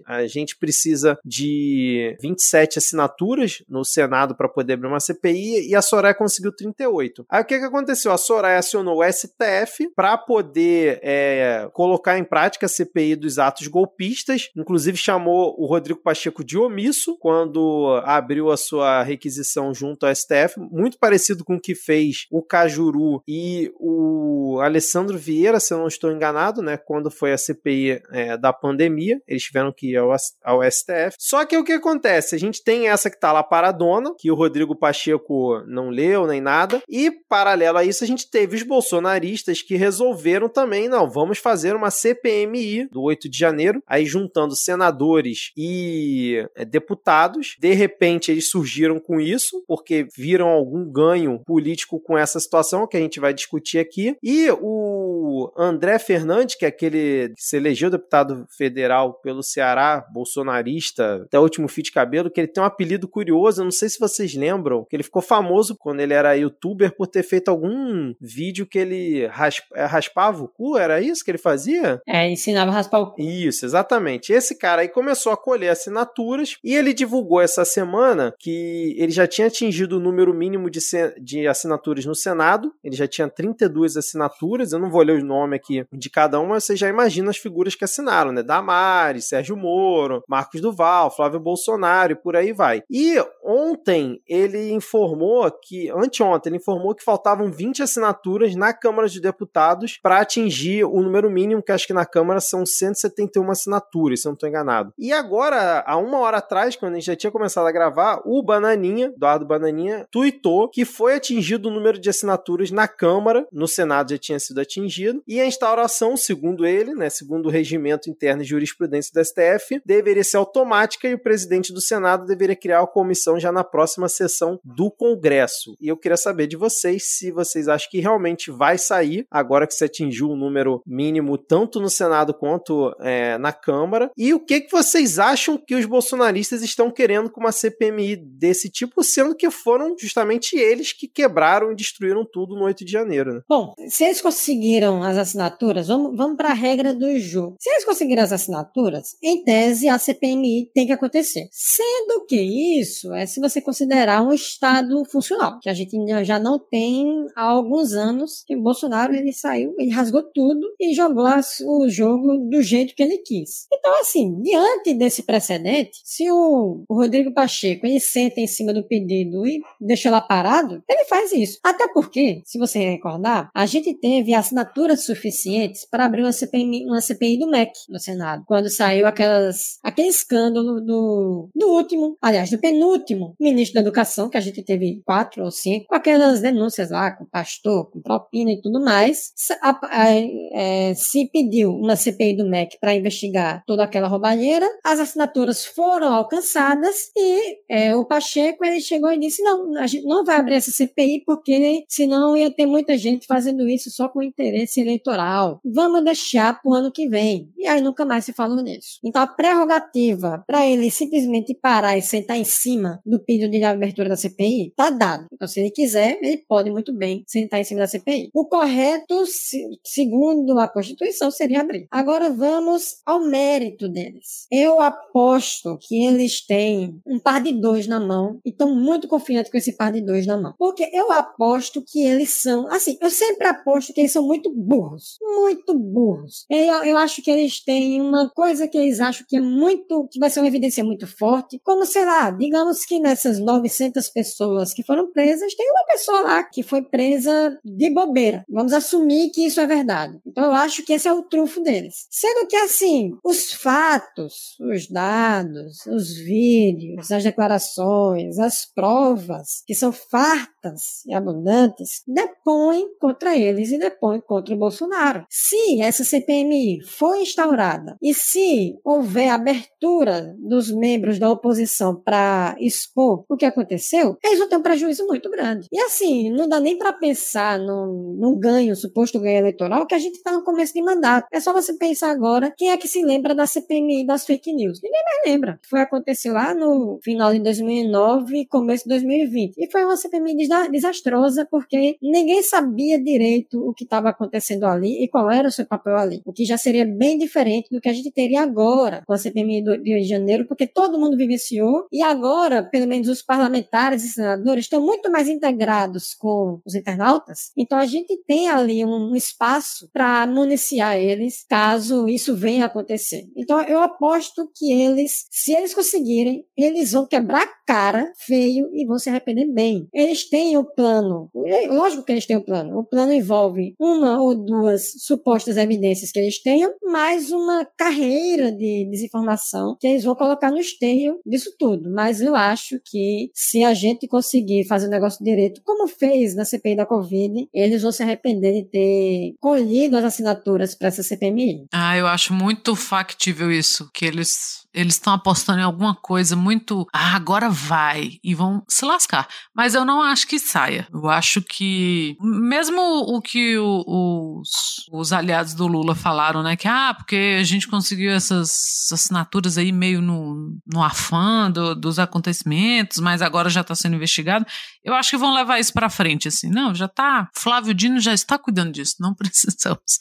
A gente precisa de 27 assinaturas no Senado para poder abrir uma CPI e a Soraya conseguiu 38. Aí o que, que aconteceu? A Soraya acionou o STF para poder é, colocar em prática a CPI dos atos golpistas, inclusive chamou o Rodrigo Pacheco de omisso quando abriu a sua requisição junto ao STF, muito parecido com o que fez o Cajuru e o Alessandro Vieira, se eu não estou enganado, né, quando foi a CPI é, da pandemia, eles tiveram que ir ao, ao STF. Só que o que acontece? A gente tem essa que está lá paradona, que o Rodrigo Pacheco não leu nem nada, e paralelo a isso a gente teve os bolsonaristas que resolveram também, não, vamos fazer uma CPMI do 8 de janeiro, aí juntando senadores e é, deputados. De repente eles surgiram com isso, porque viram algum ganho político com essa situação que a gente vai discutir aqui. E o o André Fernandes, que é aquele que se elegeu deputado federal pelo Ceará, bolsonarista, até o último fio de cabelo, que ele tem um apelido curioso, eu não sei se vocês lembram, que ele ficou famoso quando ele era youtuber por ter feito algum vídeo que ele rasp, é, raspava o cu, era isso que ele fazia? É, ensinava a raspar o cu. Isso, exatamente. Esse cara aí começou a colher assinaturas e ele divulgou essa semana que ele já tinha atingido o número mínimo de, de assinaturas no Senado, ele já tinha 32 assinaturas, eu não vou ler o nome aqui de cada uma, mas você já imagina as figuras que assinaram, né? Damares, Sérgio Moro, Marcos Duval, Flávio Bolsonaro e por aí vai. E ontem ele informou que, anteontem, ele informou que faltavam 20 assinaturas na Câmara de Deputados para atingir o número mínimo, que acho que na Câmara são 171 assinaturas, se eu não estou enganado. E agora, há uma hora atrás, quando a gente já tinha começado a gravar, o Bananinha, Eduardo Bananinha, tuitou que foi atingido o número de assinaturas na Câmara, no Senado já tinha sido atingido, e a instauração, segundo ele, né, segundo o regimento interno de jurisprudência do STF, deveria ser automática e o presidente do Senado deveria criar a comissão já na próxima sessão do Congresso. E eu queria saber de vocês se vocês acham que realmente vai sair, agora que se atingiu o um número mínimo tanto no Senado quanto é, na Câmara, e o que, que vocês acham que os bolsonaristas estão querendo com uma CPMI desse tipo, sendo que foram justamente eles que quebraram e destruíram tudo no 8 de janeiro. Né? Bom, se eles conseguiram as assinaturas, vamos, vamos para a regra do jogo. Se eles conseguiram as assinaturas, em tese a CPMI tem que acontecer. Sendo que isso é se você considerar um Estado funcional, que a gente já não tem há alguns anos, que o Bolsonaro ele saiu, ele rasgou tudo e jogou o jogo do jeito que ele quis. Então, assim, diante desse precedente, se o, o Rodrigo Pacheco ele senta em cima do pedido e deixa lá parado, ele faz isso. Até porque, se você recordar, a gente teve suficientes para abrir uma CPI, uma CPI do MEC no Senado, quando saiu aquelas, aquele escândalo do, do último, aliás, do penúltimo ministro da Educação, que a gente teve quatro ou cinco, com aquelas denúncias lá com pastor, com propina e tudo mais. A, a, a, é, se pediu uma CPI do MEC para investigar toda aquela roubalheira, as assinaturas foram alcançadas e é, o Pacheco ele chegou e disse: não, a gente não vai abrir essa CPI porque senão ia ter muita gente fazendo isso só com interesse eleitoral. Vamos deixar para o ano que vem. E aí nunca mais se falou nisso. Então a prerrogativa para ele simplesmente parar e sentar em cima do pedido de abertura da CPI tá dado. Então se ele quiser, ele pode muito bem sentar em cima da CPI. O correto, segundo a Constituição, seria abrir. Agora vamos ao mérito deles. Eu aposto que eles têm um par de dois na mão e estão muito confiantes com esse par de dois na mão. Porque eu aposto que eles são, assim, eu sempre aposto que eles são muito burros. Muito burros. Eu, eu acho que eles têm uma coisa que eles acham que é muito, que vai ser uma evidência muito forte, como, sei lá, digamos que nessas 900 pessoas que foram presas, tem uma pessoa lá que foi presa de bobeira. Vamos assumir que isso é verdade. Então eu acho que esse é o trunfo deles. Sendo que, assim, os fatos, os dados, os vídeos, as declarações, as provas, que são fartas e abundantes, depõem contra eles e depõem contra o Bolsonaro. Se essa CPMI for instaurada e se houver abertura dos membros da oposição para expor o que aconteceu, eles vão ter um prejuízo muito grande. E assim, não dá nem para pensar num, num ganho, suposto ganho eleitoral, que a gente está no começo de mandato. É só você pensar agora quem é que se lembra da CPMI das fake news. Ninguém mais lembra. Foi acontecer lá no final de 2009 e começo de 2020. E foi uma CPMI desastrosa porque ninguém sabia direito o que estava acontecendo ali e qual era o seu papel ali. O que já seria bem diferente do que a gente teria agora com a CPMI do Rio de Janeiro, porque todo mundo vivenciou e agora, pelo menos os parlamentares e senadores estão muito mais integrados com os internautas. Então a gente tem ali um espaço para municiar eles caso isso venha a acontecer. Então eu aposto que eles, se eles conseguirem, eles vão quebrar cara feio e vão se arrepender bem. Eles têm o plano, é, lógico que eles têm o plano. O plano envolve uma ou duas supostas evidências que eles tenham, mais uma carreira de desinformação que eles vão colocar no esteio disso tudo. Mas eu acho que se a gente conseguir fazer o negócio direito, como fez na CPI da Covid, eles vão se arrepender de ter colhido as assinaturas para essa CPMI. Ah, eu acho muito factível isso, que eles eles estão apostando em alguma coisa muito. Ah, agora vai. E vão se lascar. Mas eu não acho que saia. Eu acho que. Mesmo o que o, o os, os aliados do Lula falaram, né? Que, ah, porque a gente conseguiu essas assinaturas aí meio no, no afã do, dos acontecimentos, mas agora já está sendo investigado. Eu acho que vão levar isso para frente, assim. Não, já tá. Flávio Dino já está cuidando disso, não precisamos.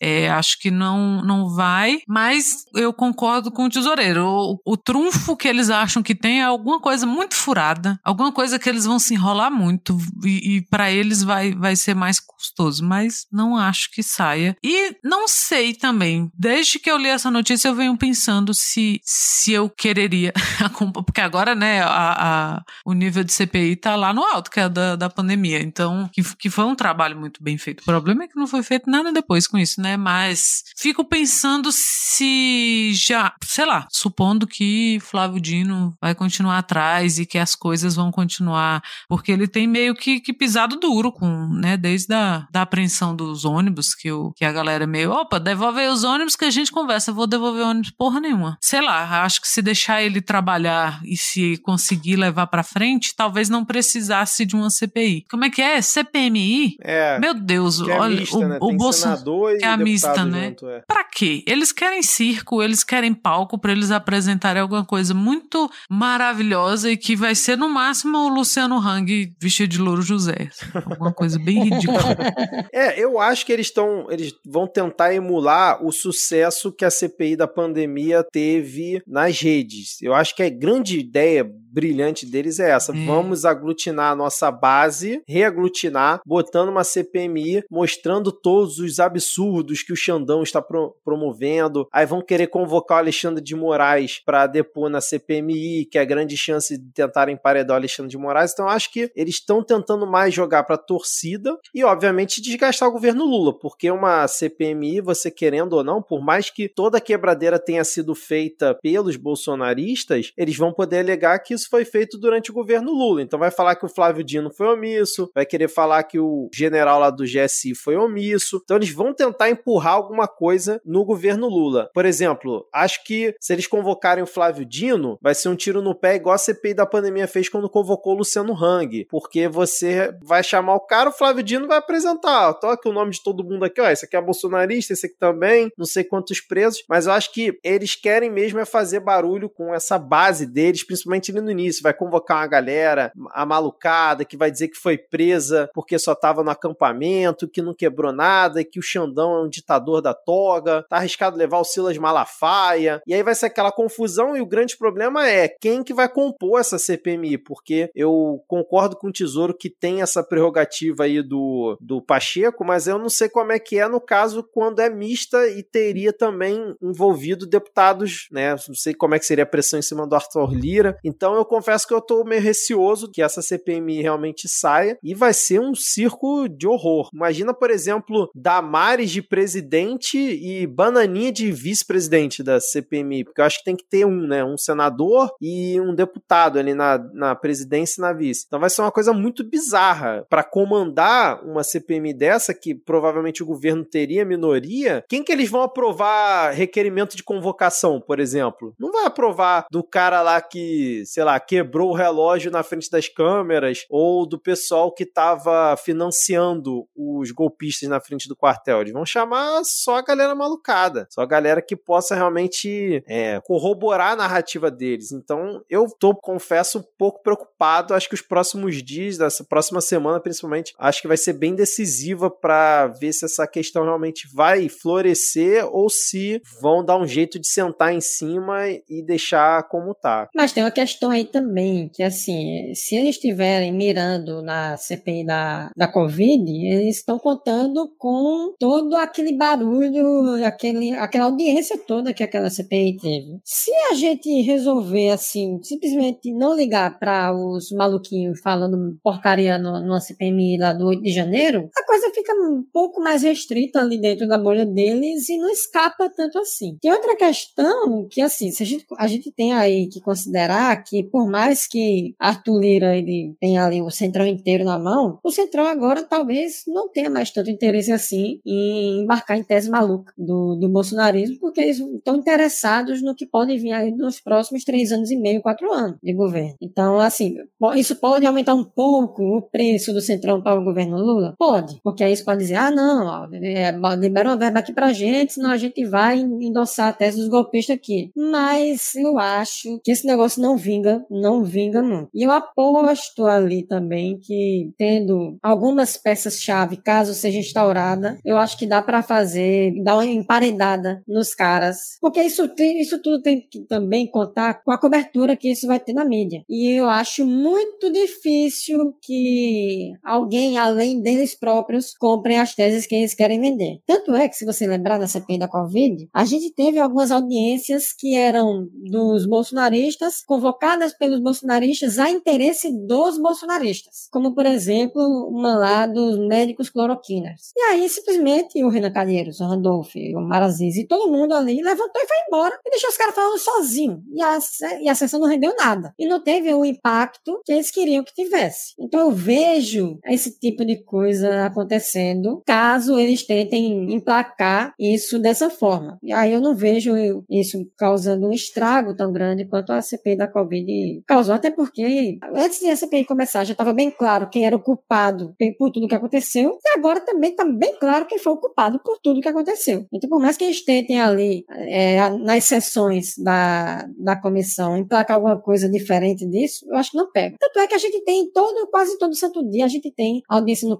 É, acho que não, não vai, mas eu concordo com o tesoureiro. O, o trunfo que eles acham que tem é alguma coisa muito furada, alguma coisa que eles vão se enrolar muito e, e para eles vai, vai ser mais custoso, mas não acho que saia. E não sei também, desde que eu li essa notícia, eu venho pensando se, se eu quereria, porque agora, né, a, a, o nível de CPI tá lá no alto, que é da, da pandemia, então, que, que foi um trabalho muito bem feito. O problema é que não foi feito nada depois com isso, né? Né? Mas fico pensando se já, sei lá, supondo que Flávio Dino vai continuar atrás e que as coisas vão continuar, porque ele tem meio que, que pisado duro com, né? Desde a da apreensão dos ônibus, que, o, que a galera é meio, opa, devolve os ônibus que a gente conversa, vou devolver ônibus porra nenhuma. Sei lá, acho que se deixar ele trabalhar e se conseguir levar para frente, talvez não precisasse de uma CPI. Como é que é? CPMI? É. Meu Deus, é olha, mista, o, né? o Bolsonaro. É mista, né? Junto, é. Pra quê? Eles querem circo, eles querem palco para eles apresentarem alguma coisa muito maravilhosa e que vai ser no máximo o Luciano Hang vestido de louro José. Alguma coisa bem ridícula. é, eu acho que eles estão, eles vão tentar emular o sucesso que a CPI da pandemia teve nas redes. Eu acho que a grande ideia brilhante deles é essa. É. Vamos aglutinar a nossa base, reaglutinar, botando uma CPMI, mostrando todos os absurdos que o Xandão está pro promovendo. Aí vão querer convocar o Alexandre de Moraes para depor na CPMI, que é a grande chance de tentarem emparedar o Alexandre de Moraes. Então acho que eles estão tentando mais jogar para a torcida e, obviamente, desgastar o governo Lula, porque uma CPMI, você querendo ou não, por mais que toda a quebradeira tenha sido feita pelos bolsonaristas, eles vão poder alegar que isso foi feito durante o governo Lula. Então vai falar que o Flávio Dino foi omisso, vai querer falar que o general lá do GSI foi omisso. Então eles vão tentar empurrar alguma coisa no governo Lula. Por exemplo, acho que se eles convocarem o Flávio Dino, vai ser um tiro no pé igual a CPI da pandemia fez quando convocou o Luciano Hang, porque você vai chamar o cara, o Flávio Dino vai apresentar, toca o nome de todo mundo aqui, ó, esse aqui é bolsonarista, esse aqui também, não sei quantos presos, mas eu acho que eles querem mesmo é fazer barulho com essa base deles, principalmente ali no início, vai convocar uma galera, a malucada, que vai dizer que foi presa porque só tava no acampamento, que não quebrou nada, que o Xandão é um ditador da toga, tá arriscado levar o Silas Malafaia, e aí vai ser aquela confusão e o grande problema é quem que vai compor essa CPMI, porque eu concordo com o Tesouro que tem essa prerrogativa aí do, do Pacheco, mas eu não sei como é que é no caso quando é mista e teria também envolvido deputados, né, não sei como é que seria a pressão em cima do Arthur Lira, então eu confesso que eu tô meio receoso que essa CPMI realmente saia e vai ser um circo de horror. Imagina, por exemplo, Damares de presidente e Bananinha de vice-presidente da CPMI, porque eu acho que tem que ter um, né? Um senador e um deputado ali na, na presidência e na vice. Então vai ser uma coisa muito bizarra. Para comandar uma CPMI dessa, que provavelmente o governo teria minoria, quem que eles vão aprovar requerimento de convocação, por exemplo? Não vai aprovar do cara lá que, sei lá, lá, quebrou o relógio na frente das câmeras, ou do pessoal que estava financiando os golpistas na frente do quartel. Eles vão chamar só a galera malucada, só a galera que possa realmente é, corroborar a narrativa deles. Então, eu tô, confesso, um pouco preocupado. Acho que os próximos dias, dessa próxima semana, principalmente, acho que vai ser bem decisiva para ver se essa questão realmente vai florescer ou se vão dar um jeito de sentar em cima e deixar como tá. Mas tem uma questão aí também, que assim, se eles estiverem mirando na CPI da, da Covid, eles estão contando com todo aquele barulho, aquele, aquela audiência toda que aquela CPI teve. Se a gente resolver, assim, simplesmente não ligar para os maluquinhos falando porcaria no, numa CPMI lá do 8 de janeiro, a coisa fica um pouco mais restrita ali dentro da bolha deles e não escapa tanto assim. Tem outra questão que, assim, se a gente, a gente tem aí que considerar que por mais que Arthur Lira ele tenha ali o centrão inteiro na mão, o centrão agora talvez não tenha mais tanto interesse assim em embarcar em tese maluca do do, bolsonarismo, porque eles estão interessados no que pode vir aí nos próximos três anos e meio, quatro anos de governo. Então, assim, isso pode aumentar um pouco o preço do Centrão para o governo Lula? Pode, porque aí isso pode dizer, ah, não, ó, é, libera uma verba aqui pra gente, senão a gente vai endossar a tese dos golpistas aqui. Mas eu acho que esse negócio não vinga, não vinga não. E eu aposto ali também que, tendo algumas peças-chave, caso seja instaurada, eu acho que dá para fazer, dar uma emparedada nos caras. Porque isso, tem, isso tudo tem que também contar com a cobertura que isso vai ter na mídia. E eu acho muito difícil que alguém, além deles próprios, comprem as teses que eles querem vender. Tanto é que, se você lembrar da CPI da Covid, a gente teve algumas audiências que eram dos bolsonaristas, convocadas pelos bolsonaristas a interesse dos bolsonaristas. Como, por exemplo, uma lá dos médicos cloroquinas. E aí, simplesmente, o Renan Calheiros, o Randolph, o Maraziz e todo mundo ali levantou e foi embora e deixou os caras falando sozinho. E a, e a sessão não rendeu nada. E não teve o impacto que eles queriam que tivesse. Então eu vejo esse tipo de coisa acontecendo caso eles tentem emplacar isso dessa forma. E aí eu não vejo isso causando um estrago tão grande quanto a CPI da Covid causou, até porque antes de a CPI começar já estava bem claro quem era o culpado por tudo que aconteceu, e agora também está bem claro quem foi o culpado por tudo que aconteceu. Então, por mais que eles tentem ali, é, nas sessões da, da comissão, emplacar alguma coisa diferente disso, eu acho que não pega. Tanto é que a gente tem todo, quase todo santo dia, a gente tem audiência no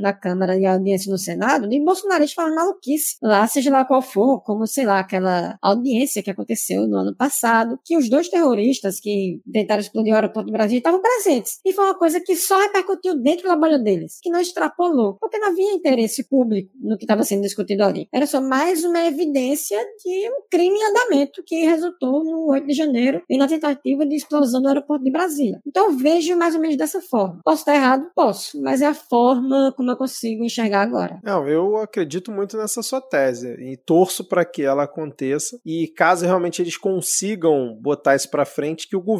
na Câmara e audiência no Senado de bolsonaristas falando maluquice lá, seja lá qual for, como, sei lá, aquela audiência que aconteceu no ano passado, que os dois terroristas que tentaram explodir o aeroporto do Brasil estavam presentes. E foi uma coisa que só repercutiu dentro do trabalho deles, que não extrapolou, porque não havia interesse público no que estava sendo discutido ali. Era só mais uma evidência de um crime em andamento que resultou no 8 de janeiro e na tentativa de explosão do aeroporto de Brasília. Então vejo mais ou menos dessa forma. Posso estar errado? Posso, mas é a forma como eu consigo enxergar agora. Não, eu acredito muito nessa sua tese e torço para que ela aconteça e caso realmente eles consigam botar isso para frente, que o governo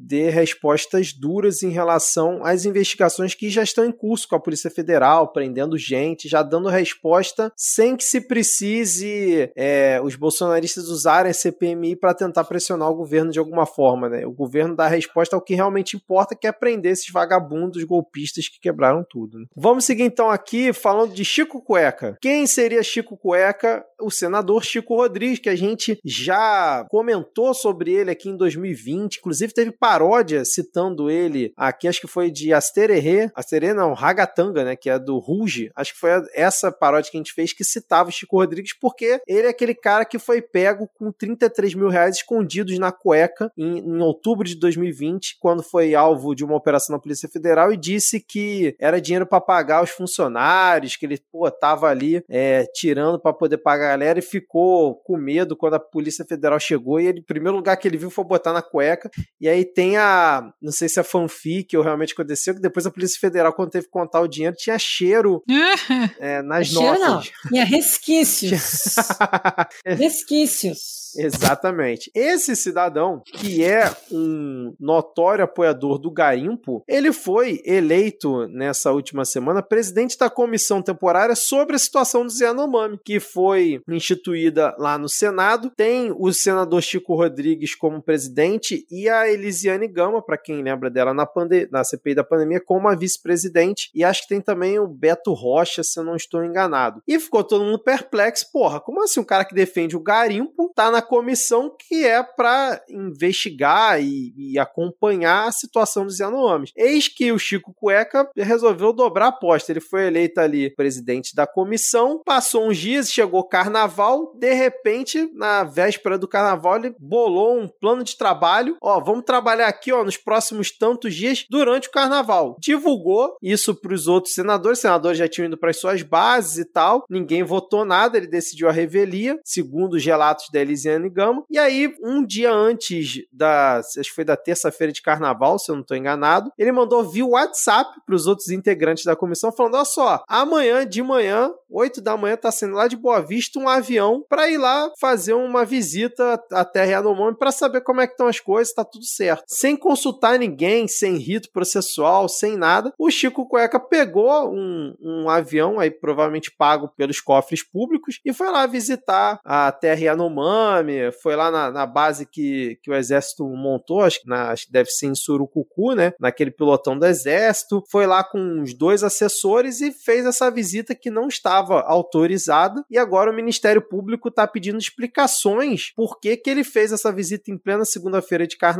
dê respostas duras em relação às investigações que já estão em curso com a Polícia Federal, prendendo gente, já dando resposta sem que se precise é, os bolsonaristas usarem a CPMI para tentar pressionar o governo de alguma forma, né? O governo dá resposta ao que realmente importa, que é prender esses vagabundos golpistas que quebraram tudo. Né? Vamos seguir então aqui falando de Chico Cueca. Quem seria Chico Cueca? O senador Chico Rodrigues, que a gente já comentou sobre ele aqui em 2020, inclusive teve paródia citando ele aqui, acho que foi de Astererê, Astererê não, Ragatanga, né, que é do Ruge, acho que foi essa paródia que a gente fez que citava o Chico Rodrigues, porque ele é aquele cara que foi pego com 33 mil reais escondidos na cueca em, em outubro de 2020, quando foi alvo de uma operação na Polícia Federal e disse que era dinheiro para pagar os funcionários, que ele, pô, tava ali é, tirando para poder pagar a galera e ficou com medo quando a Polícia Federal chegou e ele, o primeiro lugar que ele viu foi botar na cueca. E aí tem a, não sei se é fanfic ou realmente aconteceu, que depois a Polícia Federal, quando teve que contar o dinheiro, tinha cheiro é, nas cheiro notas. Não, tinha resquícios. resquícios. Exatamente. Esse cidadão, que é um notório apoiador do garimpo, ele foi eleito nessa última semana presidente da comissão temporária sobre a situação do Yanomami, que foi instituída lá no Senado. Tem o senador Chico Rodrigues como presidente e a Elisiane Gama, para quem lembra dela na, na CPI da pandemia, como a vice-presidente. E acho que tem também o Beto Rocha, se eu não estou enganado. E ficou todo mundo perplexo. Porra, como assim um cara que defende o garimpo tá na comissão que é para investigar e, e, acompanhar a situação dos Yanomamis. Eis que o Chico Cueca resolveu dobrar a aposta. Ele foi eleito ali presidente da comissão, passou uns dias, chegou carnaval, de repente, na véspera do carnaval, ele bolou um plano de trabalho. Ó, vamos trabalhar aqui, ó, nos próximos tantos dias durante o carnaval. Divulgou isso para os outros senadores. Os senadores já tinham ido para as suas bases e tal. Ninguém votou nada, ele decidiu a revelia, segundo os relatos da Elisiane Gama. E aí, um dia antes da, acho que foi da terça-feira de carnaval, se eu não estou enganado, ele mandou via WhatsApp para os outros integrantes da comissão falando: olha só, amanhã de manhã, 8 da manhã, tá sendo lá de Boa Vista um avião para ir lá fazer uma visita à Terra Yanomami para saber como é que estão as coisas, tá tudo certo. Sem consultar ninguém, sem rito processual, sem nada, o Chico Cueca pegou um, um avião aí provavelmente pago pelos cofres públicos e foi lá visitar a terra Yanomami, foi lá na, na base que, que o exército montou, acho que, na, acho que deve ser em Surucucu, né? Naquele pilotão do exército. Foi lá com os dois assessores e fez essa visita que não estava autorizada. E agora o Ministério Público está pedindo explicações por que, que ele fez essa visita em plena segunda-feira de carnaval,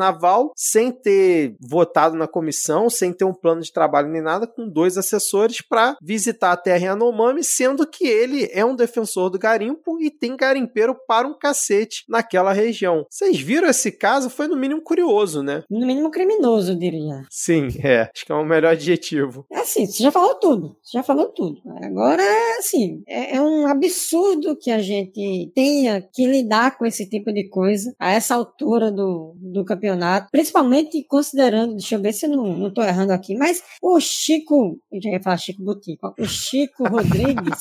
sem ter votado na comissão, sem ter um plano de trabalho nem nada, com dois assessores para visitar a terra Yanomami, sendo que ele é um defensor do garimpo e tem garimpeiro para um cacete naquela região. Vocês viram esse caso? Foi no mínimo curioso, né? No mínimo criminoso, eu diria. Sim, é. Acho que é o melhor adjetivo. É assim, você já falou tudo. Você já falou tudo. Agora, assim, é, é um absurdo que a gente tenha que lidar com esse tipo de coisa a essa altura do, do campeonato, principalmente considerando, deixa eu ver se eu não, não tô errando aqui, mas o Chico, eu já ia falar Chico Butico, o Chico Rodrigues,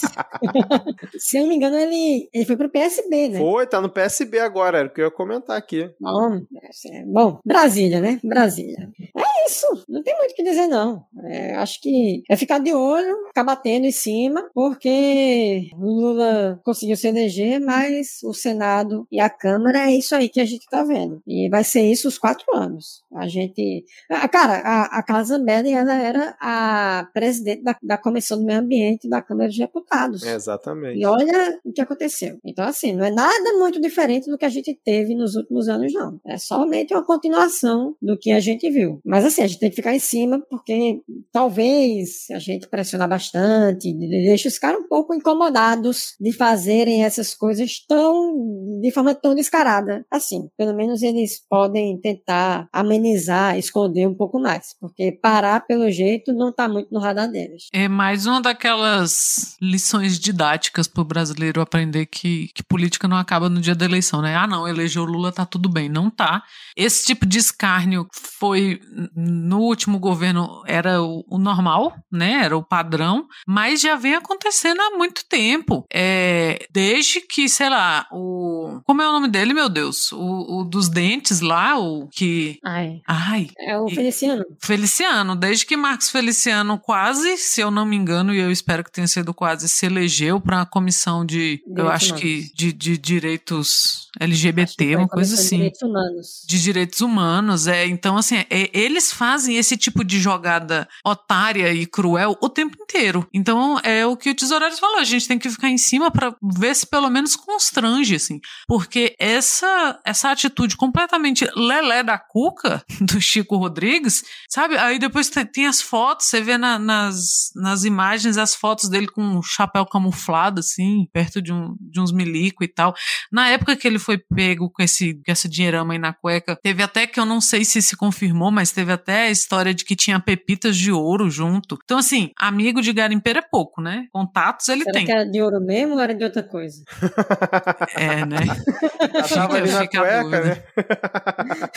se eu não me engano, ele, ele foi pro PSB, né? Foi, tá no PSB agora, era o que eu ia comentar aqui. Bom, é, bom Brasília, né? Brasília. É isso, não tem muito o que dizer, não. É, acho que é ficar de olho, ficar batendo em cima, porque o Lula conseguiu se eleger, mas o Senado e a Câmara é isso aí que a gente tá vendo. E vai ser isso os quatro anos. A gente. Cara, a, a Casa Zambelli, ela era a presidente da, da Comissão do Meio Ambiente da Câmara de Deputados. Exatamente. E olha o que aconteceu. Então, assim, não é nada muito diferente do que a gente teve nos últimos anos, não. É somente uma continuação do que a gente viu. Mas, assim, a gente tem que ficar em cima, porque talvez a gente pressionar bastante, deixa os caras um pouco incomodados de fazerem essas coisas tão, de forma tão descarada. Assim, pelo menos eles podem tentar amenizar, esconder um pouco mais, porque parar pelo jeito não tá muito no radar deles. É mais uma daquelas lições didáticas pro brasileiro aprender que, que política não acaba no dia da eleição, né? Ah, não, elegeu Lula, tá tudo bem. Não tá. Esse tipo de escárnio foi, no último governo, era o, o normal, né? Era o padrão, mas já vem acontecendo há muito tempo. É, desde que, sei lá, o. Como é o nome dele, meu Deus? O, o dos dentes lá, o que. Ai. Ai. É o Feliciano. Feliciano, desde que Marcos Feliciano quase, se eu não me engano, e eu espero que tenha sido quase, se elegeu para a comissão de, direitos eu acho humanos. que de, de direitos LGBT, uma coisa assim. De direitos humanos. De direitos humanos, é. Então, assim, é, eles fazem esse tipo de jogada otária e cruel o tempo inteiro. Então, é o que o Tesoureiros falou, a gente tem que ficar em cima para ver se pelo menos constrange, assim. Porque essa, essa atitude completamente lelé da cuca do Chico Rodrigues, sabe? Aí depois tem, tem as fotos, você vê na, nas, nas imagens as fotos dele com um chapéu camuflado, assim, perto de, um, de uns milico e tal. Na época que ele foi pego com esse, com esse dinheirama aí na cueca, teve até que eu não sei se se confirmou, mas teve até a história de que tinha pepitas de ouro junto. Então, assim, amigo de garimpeiro é pouco, né? Contatos ele Será tem. que era de ouro mesmo ou era de outra coisa? É, né? Tava ali na cueca, né?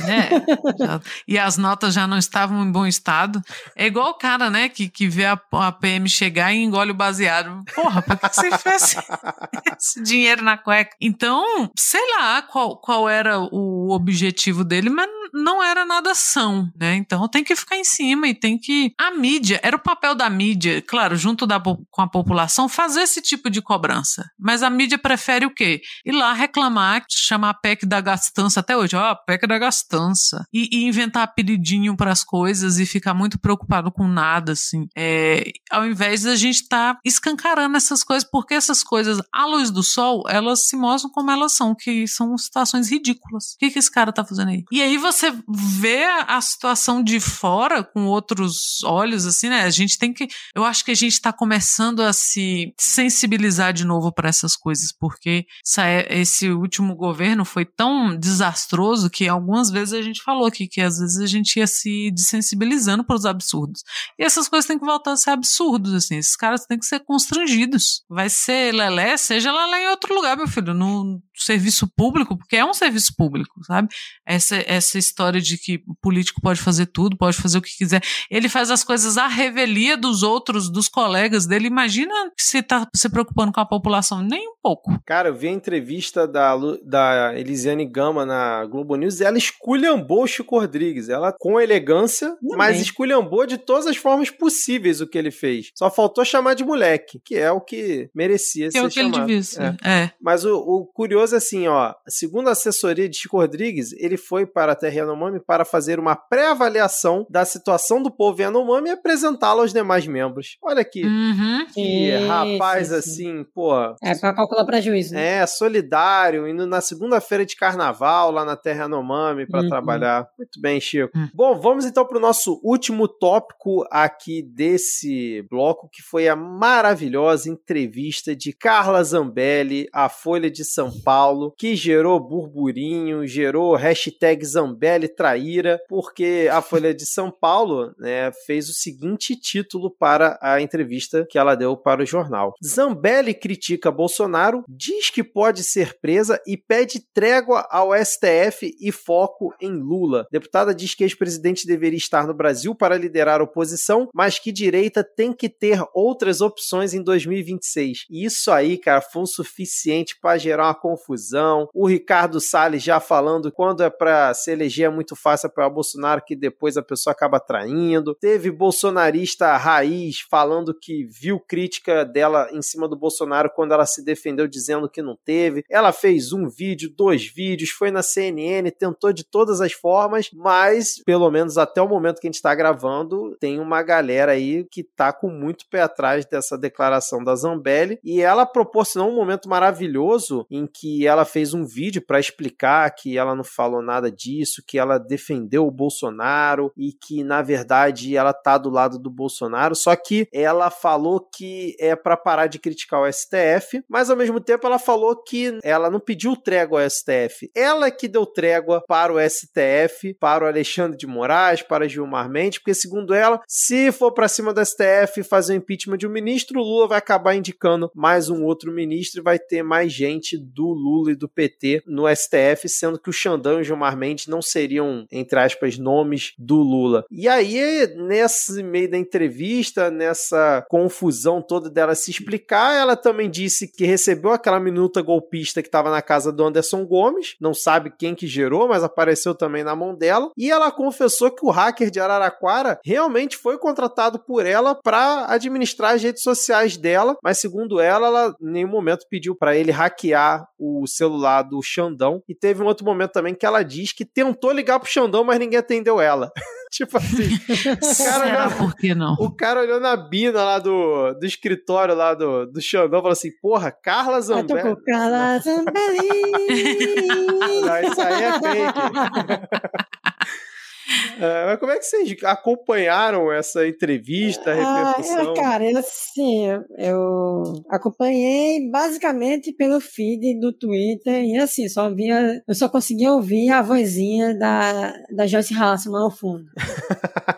né? E as notas já não estavam em bom estado. É igual o cara, né, que, que vê a, a PM chegar e engole o baseado. Porra, por que, que você fez esse dinheiro na cueca? Então, sei lá qual, qual era o objetivo dele, mas não era nada são, né? Então tem que ficar em cima e tem que. A mídia, era o papel da mídia, claro, junto da, com a população, fazer esse tipo de cobrança. Mas a mídia prefere o quê? Ir lá reclamar, chamar a PEC da gastança até hoje, ó, oh, PEC da gastança. E, e inventar apelidinho para as coisas e ficar muito preocupado com nada, assim. É, ao invés da gente estar tá escancarando essas coisas, porque essas coisas, à luz do sol, elas se mostram como elas são, que são situações ridículas. O que, que esse cara tá fazendo aí? E aí você vê a situação de fora com outros olhos, assim, né? A gente tem que. Eu acho que a gente tá começando a se sensibilizar de novo para essas coisas, porque esse último governo foi tão desastroso que algumas vezes a gente falou aqui que às vezes a gente ia se desensibilizando para os absurdos. E essas coisas têm que voltar a ser absurdos, assim. Esses caras têm que ser constrangidos. Vai ser lelé, seja lelé em outro lugar, meu filho, no serviço público, porque é um serviço público, sabe? Essa, essa história de que o político pode fazer tudo, pode fazer o que quiser. Ele faz as coisas à revelia dos outros, dos colegas dele. Imagina se tá se preocupando com a população, nem um pouco. Cara, eu vi a entrevista da, da Elisiane Gama na Globo News e ela esculhambou o Chico Rodrigues. Ela, com elegância, Não mas esculhambou de todas as formas possíveis o que ele fez. Só faltou chamar de moleque, que é o que merecia que ser é o que chamado. ele devia ser. É. é. Mas o, o, curioso é assim, ó, segundo a assessoria de Chico Rodrigues, ele foi para a Terra Yanomami para fazer uma pré-avaliação da situação do povo Yanomami e apresentá-la aos demais membros. Olha aqui. Uhum. Que rapaz assim, pô. É para calcular prejuízo. Né? É, solidário, indo na segunda-feira de carnaval lá na Terra Yanomami para uhum. trabalhar. Muito bem, Chico. Uhum. Bom, vamos então para o nosso último tópico aqui desse bloco, que foi a maravilhosa entrevista de Carla Zambelli à Folha de São Paulo, que gerou burburinho, gerou hashtag Zambelli traíra, porque a Folha de São Paulo né, fez o seguinte título para a entrevista que ela deu para o jornal. Zambelli critica Bolsonaro, diz que pode ser presa e pede trégua ao STF e foco em Lula. deputada diz que ex-presidente deveria estar no Brasil para liderar a oposição, mas que direita tem que ter outras opções em 2026. E isso aí, cara, foi o suficiente para gerar uma confusão. O Ricardo Salles já falando quando é para se eleger é muito fácil para o Bolsonaro, que depois a pessoa acaba traindo. Teve bolsonarista raiz falando que viu crítica dela em cima do Bolsonaro quando ela se defendeu dizendo que não teve. Ela fez um vídeo, dois vídeos, foi na CNN, tentou de todas as formas, mas pelo menos até o momento que a gente está gravando, tem uma galera aí que tá com muito pé atrás dessa declaração da Zambelli e ela proporcionou um momento maravilhoso em que ela fez um vídeo para explicar que ela não falou nada disso, que ela defendeu o Bolsonaro e que na verdade ela tá do lado do Bolsonaro, só que ela falou que é para parar de criticar o STF, mas ao mesmo tempo ela falou que ela não pediu trégua ao STF. Ela que deu trégua para o STF, para o Alexandre de Moraes, para Gilmar Mendes, porque segundo ela, se for para cima do STF fazer o impeachment de um ministro, o Lula vai acabar indicando mais um outro ministro e vai ter mais gente do Lula e do PT no STF, sendo que o Xandão e o Gilmar Mendes não seriam, entre aspas, nomes do Lula. E aí, nesse meio da entrevista, nessa confusão toda dela se explicar, ela também disse que recebeu aquela minuta golpista que estava na casa do Anderson Gomes, não sabe quem que gerou, mas apareceu também na mão dela, e ela confessou que o hacker de Araraquara realmente foi contratado por ela para administrar as redes sociais dela, mas segundo ela, ela em nenhum momento pediu para ele hackear o celular do Xandão, e teve um outro momento também que ela diz que tentou ligar pro Xandão, mas ninguém atendeu ela. tipo assim, o cara, olhou, por que não? o cara olhou na bina lá do, do escritório lá do, do Xandão e falou assim: porra, Carla Zambelli. Eu tô com Carla Zambelli. não, isso aí é fake. É, mas como é que vocês acompanharam essa entrevista, a ah, repercussão? Ah, cara, eu, assim, eu acompanhei basicamente pelo feed do Twitter e assim, só via, eu só conseguia ouvir a vozinha da, da Joyce Hassman ao fundo.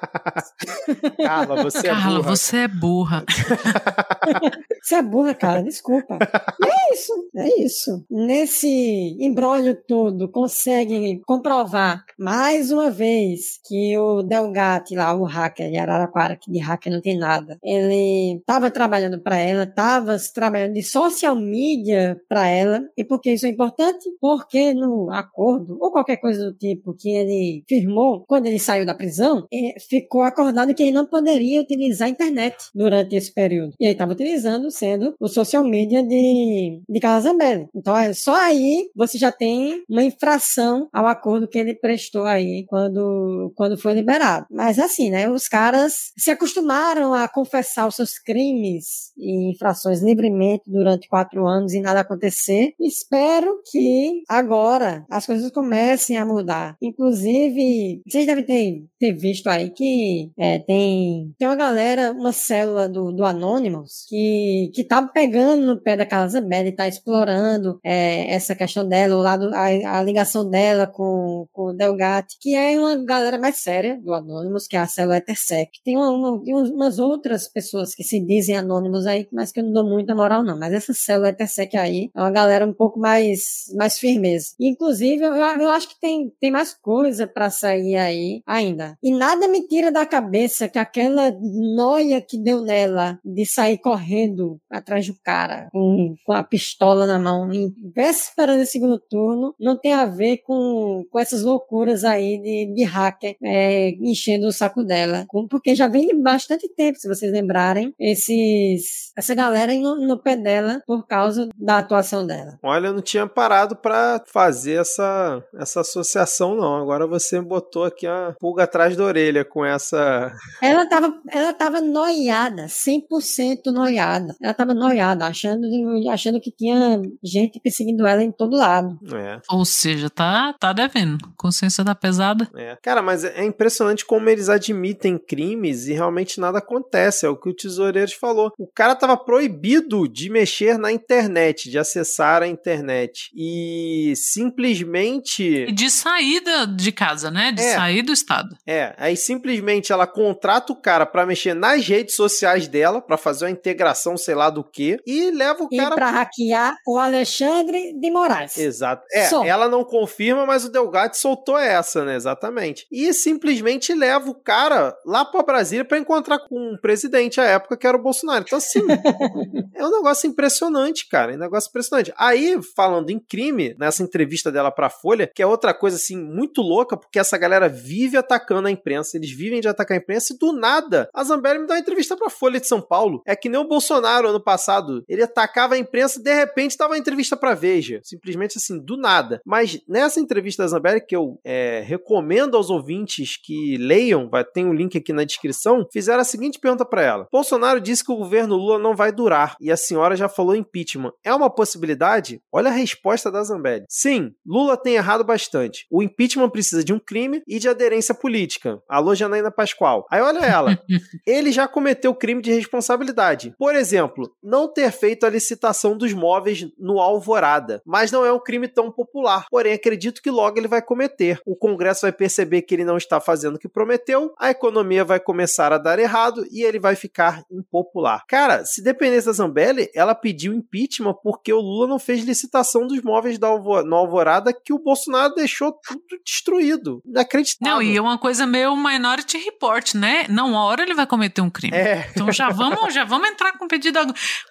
Carla, você é Carla, burra. você é burra. você é burra, cara, desculpa. E é isso, é isso. Nesse embrólio todo, conseguem comprovar mais uma vez que o Delgatti lá, o hacker de Araraquara, que de hacker não tem nada, ele estava trabalhando para ela, estava trabalhando de social media para ela. E por que isso é importante? Porque no acordo, ou qualquer coisa do tipo que ele firmou quando ele saiu da prisão, é, ficou acordado que ele não poderia utilizar a internet durante esse período. E ele estava utilizando, sendo o social media de, de Carla Zambelli. Então, é só aí você já tem uma infração ao acordo que ele prestou aí quando, quando foi liberado. Mas assim, né? Os caras se acostumaram a confessar os seus crimes e infrações livremente durante quatro anos e nada acontecer. Espero que agora as coisas comecem a mudar. Inclusive, vocês devem ter, ter visto aí que é, tem, tem uma galera, uma célula do, do Anonymous que, que tá pegando no pé da Carla Zambelli, tá explorando é, essa questão dela, o lado, a, a ligação dela com, com o Delgatti, que é uma galera mais séria do Anonymous, que é a célula Etersec. Tem, uma, uma, umas outras pessoas que se dizem Anonymous aí, mas que eu não dou muita moral não, mas essa célula Etersec aí é uma galera um pouco mais, mais firmeza. Inclusive, eu, eu acho que tem, tem mais coisa para sair aí ainda. E nada me tira da cabeça que aquela noia que deu nela de sair correndo atrás do cara com, com a pistola na mão em véspera do segundo turno não tem a ver com, com essas loucuras aí de, de hacker é, enchendo o saco dela. Porque já vem de bastante tempo, se vocês lembrarem, esses, essa galera no, no pé dela por causa da atuação dela. Olha, eu não tinha parado para fazer essa, essa associação, não. Agora você botou aqui a pulga atrás da orelha com essa. Ela tava, ela tava noiada, 100% noiada. Ela tava noiada, achando, achando que tinha gente perseguindo ela em todo lado. É. Ou seja, tá, tá devendo. Consciência da pesada. É. Cara, mas é impressionante como eles admitem crimes e realmente nada acontece. É o que o Tesoureiros falou. O cara tava proibido de mexer na internet, de acessar a internet. E simplesmente. E de saída de casa, né? De é. sair do estado. É. Aí simplesmente ela contrata o cara para mexer nas redes sociais dela, para fazer uma integração, sei lá do que, e leva o cara. E pra hackear o Alexandre de Moraes. Exato. É, Só. ela não confirma, mas o Delgatti soltou essa, né? Exatamente. E simplesmente leva o cara lá pra Brasília para encontrar com o presidente à época, que era o Bolsonaro. Então, assim, é um negócio impressionante, cara. É um negócio impressionante. Aí, falando em crime, nessa entrevista dela pra Folha, que é outra coisa, assim, muito louca, porque essa galera vive atacando a imprensa, eles vivem de atacar a imprensa e do nada a Zambelli me dá uma entrevista pra Folha de São Paulo. É que nem o Bolsonaro ano passado. Ele atacava a imprensa e de repente dava uma entrevista pra Veja. Simplesmente assim, do nada. Mas nessa entrevista da Zambelli, que eu é, recomendo aos ouvintes que leiam, vai, tem um link aqui na descrição, fizeram a seguinte pergunta para ela. Bolsonaro disse que o governo Lula não vai durar e a senhora já falou impeachment. É uma possibilidade? Olha a resposta da Zambelli. Sim, Lula tem errado bastante. O impeachment precisa de um crime e de aderência política. Alô, Janaína Pascoal. Aí olha ela. Ele já cometeu crime de responsabilidade. Por exemplo, não ter feito a licitação dos móveis no Alvorada. Mas não é um crime tão popular. Porém, acredito que logo ele vai cometer. O Congresso vai perceber que ele não está fazendo o que prometeu, a economia vai começar a dar errado e ele vai ficar impopular. Cara, se dependesse da Zambelli, ela pediu impeachment porque o Lula não fez licitação dos móveis da Alvo no Alvorada que o Bolsonaro deixou tudo destruído. Inacreditável. Não, e é uma coisa meio Minority Report, né? Não, a hora ele vai cometer um crime. É. Então já vamos, já vamos entrar com pedido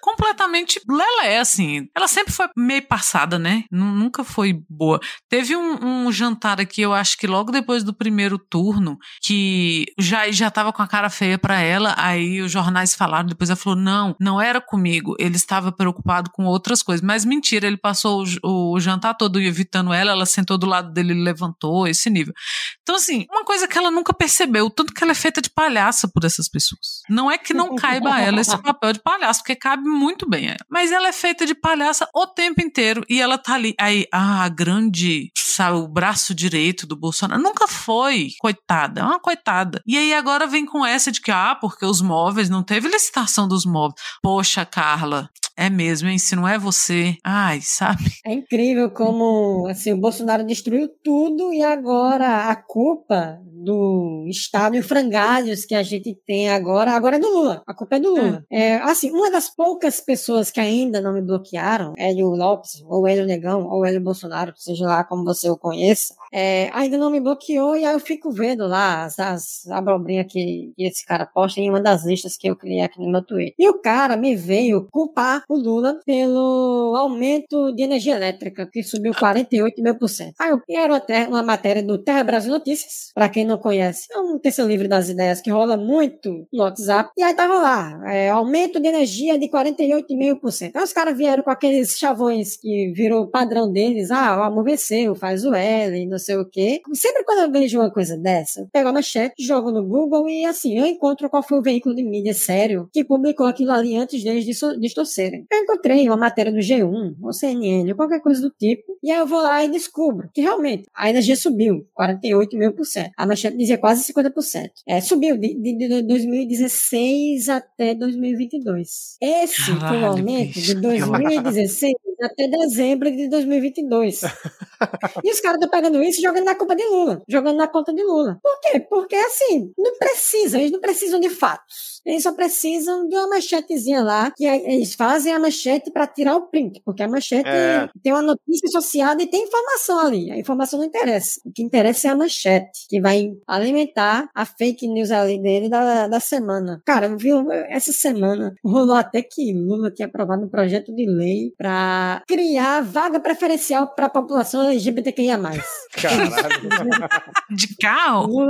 completamente lelé, assim. Ela sempre foi meio passada, né? Nunca foi boa. Teve um, um, jantar aqui, eu acho que logo depois do primeiro turno, que já, já tava com a cara feia para ela, aí os jornais falaram, depois ela falou, não, não era comigo, ele estava preocupado com outras coisas. Mas mentira, ele passou o, o jantar todo evitando ela, ela sentou do lado dele e levantou, esse nível. Então, assim, uma coisa que ela nunca percebeu, tanto que ela é feita de palhaça por essas pessoas. Não é que não caiba a ela esse papel de palhaço, porque cabe muito bem a ela. Mas ela é feita de palhaça o tempo inteiro e ela tá ali. Aí, ah, a grande, sabe, o braço direito do Bolsonaro. Nunca foi, coitada, é uma coitada. E aí agora vem com essa de que, ah, porque os móveis, não teve licitação dos móveis. Poxa, Carla, é mesmo, hein? Se não é você. Ai, sabe? É incrível como assim, o Bolsonaro destruiu tudo e agora a culpa do estado em frangalhos que a gente tem agora, agora é do Lula. A culpa é do Lula. É. é assim, uma das poucas pessoas que ainda não me bloquearam, Hélio Lopes, ou Hélio Negão, ou Hélio Bolsonaro, seja lá como você o conheça, é, ainda não me bloqueou e aí eu fico vendo lá as, as abobrinhas que, que esse cara posta em uma das listas que eu criei aqui no meu Twitter. E o cara me veio culpar o Lula pelo aumento de energia elétrica, que subiu 48 mil por cento. Aí eu quero até uma matéria do Terra Brasil Notícias, para quem não conhece. É um terceiro livro das ideias que rola muito no WhatsApp. E aí tava lá, é, aumento de energia de 48,5%. Aí os caras vieram com aqueles chavões que virou padrão deles. Ah, o amoveceu, faz o L, não sei o quê. Sempre quando eu vejo uma coisa dessa, eu pego a manchete, jogo no Google e assim, eu encontro qual foi o veículo de mídia sério que publicou aquilo ali antes deles distorcerem. Twitter, eu encontrei uma matéria do G1, ou CNN, ou qualquer coisa do tipo, e aí eu vou lá e descubro que realmente a energia subiu 48 mil por cento. A manchete dizia quase 50%. É, subiu de, de, de 2016 até 2022. Esse Caralho, foi o aumento bicho, de 2016 até dezembro de 2022. e os caras estão pegando isso e jogando na culpa de Lula, jogando na conta de Lula. Por quê? Porque assim, não precisa, eles não precisam de fatos. Eles só precisam de uma manchetezinha lá, que eles fazem a manchete para tirar o print, porque a manchete é. tem uma notícia associada e tem informação ali. A informação não interessa. O que interessa é a manchete, que vai alimentar a fake news ali dele da, da semana. Cara, viu? Essa semana rolou até que Lula tinha aprovado um projeto de lei para criar vaga preferencial para a população LGBTQIA+. Caralho. De carro?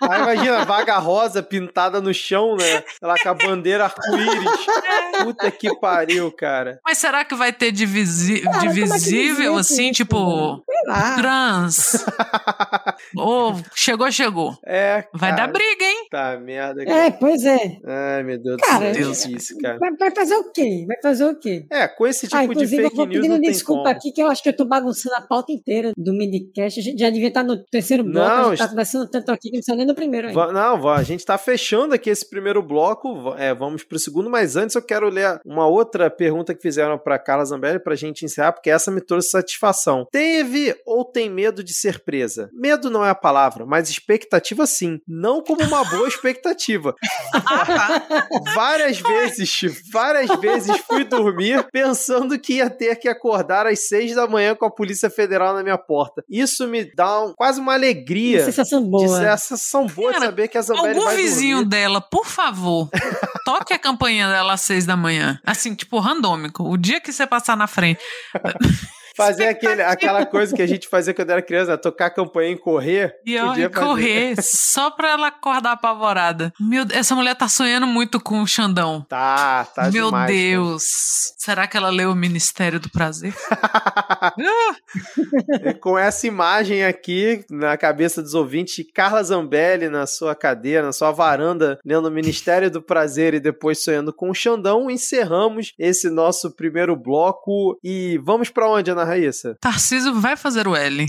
Aí imagina, vaga rosa pintada no chão, né? Ela com a bandeira arco-íris. Puta que pariu, cara. Mas será que vai ter divisi cara, é divisível, é assim, tipo, trans? Ou oh, chegou, chegou. É, Vai dar briga, hein? Tá, merda. Cara. É, pois é. Ai, meu Deus cara, do céu. Isso, cara. Vai, fazer o quê? Vai fazer o quê? É, com esse tipo ah, de fake eu vou news pedindo desculpa aqui que eu acho que eu tô bagunçando a pauta inteira do midcast. A gente já devia estar no terceiro bloco, não, a gente tá conversando tanto aqui que não está nem no primeiro ainda. Não, a gente tá fechando aqui esse primeiro bloco, é, vamos pro segundo, mas antes eu quero ler uma outra pergunta que fizeram para Carla Zambelli pra gente encerrar, porque essa me trouxe satisfação. Teve ou tem medo de ser presa? Medo não é a palavra, mas expectativa sim. Não como uma boa expectativa. várias vezes, várias vezes fui dormir pensando que ia ter que acordar às seis da manhã com a Polícia Federal na minha porta. Isso me dá um, quase uma alegria. sensação boa. De, sensação boa Cara, de saber que a Zambelli algum vai vizinho dormir. dela, por favor, toque a campanha dela às seis da manhã. Assim, tipo, randômico. O dia que você passar na frente. Fazer aquele, aquela coisa que a gente fazia quando era criança, tocar a campainha e correr. E, ó, e correr, só pra ela acordar apavorada. Meu, essa mulher tá sonhando muito com o Xandão. Tá, tá Meu demais, Deus. Cara. Será que ela leu o Ministério do Prazer? com essa imagem aqui na cabeça dos ouvintes, Carla Zambelli na sua cadeira, na sua varanda, lendo o Ministério do Prazer e depois sonhando com o Xandão, encerramos esse nosso primeiro bloco e vamos para onde, Ana Raíssa? Tarcísio vai fazer o L.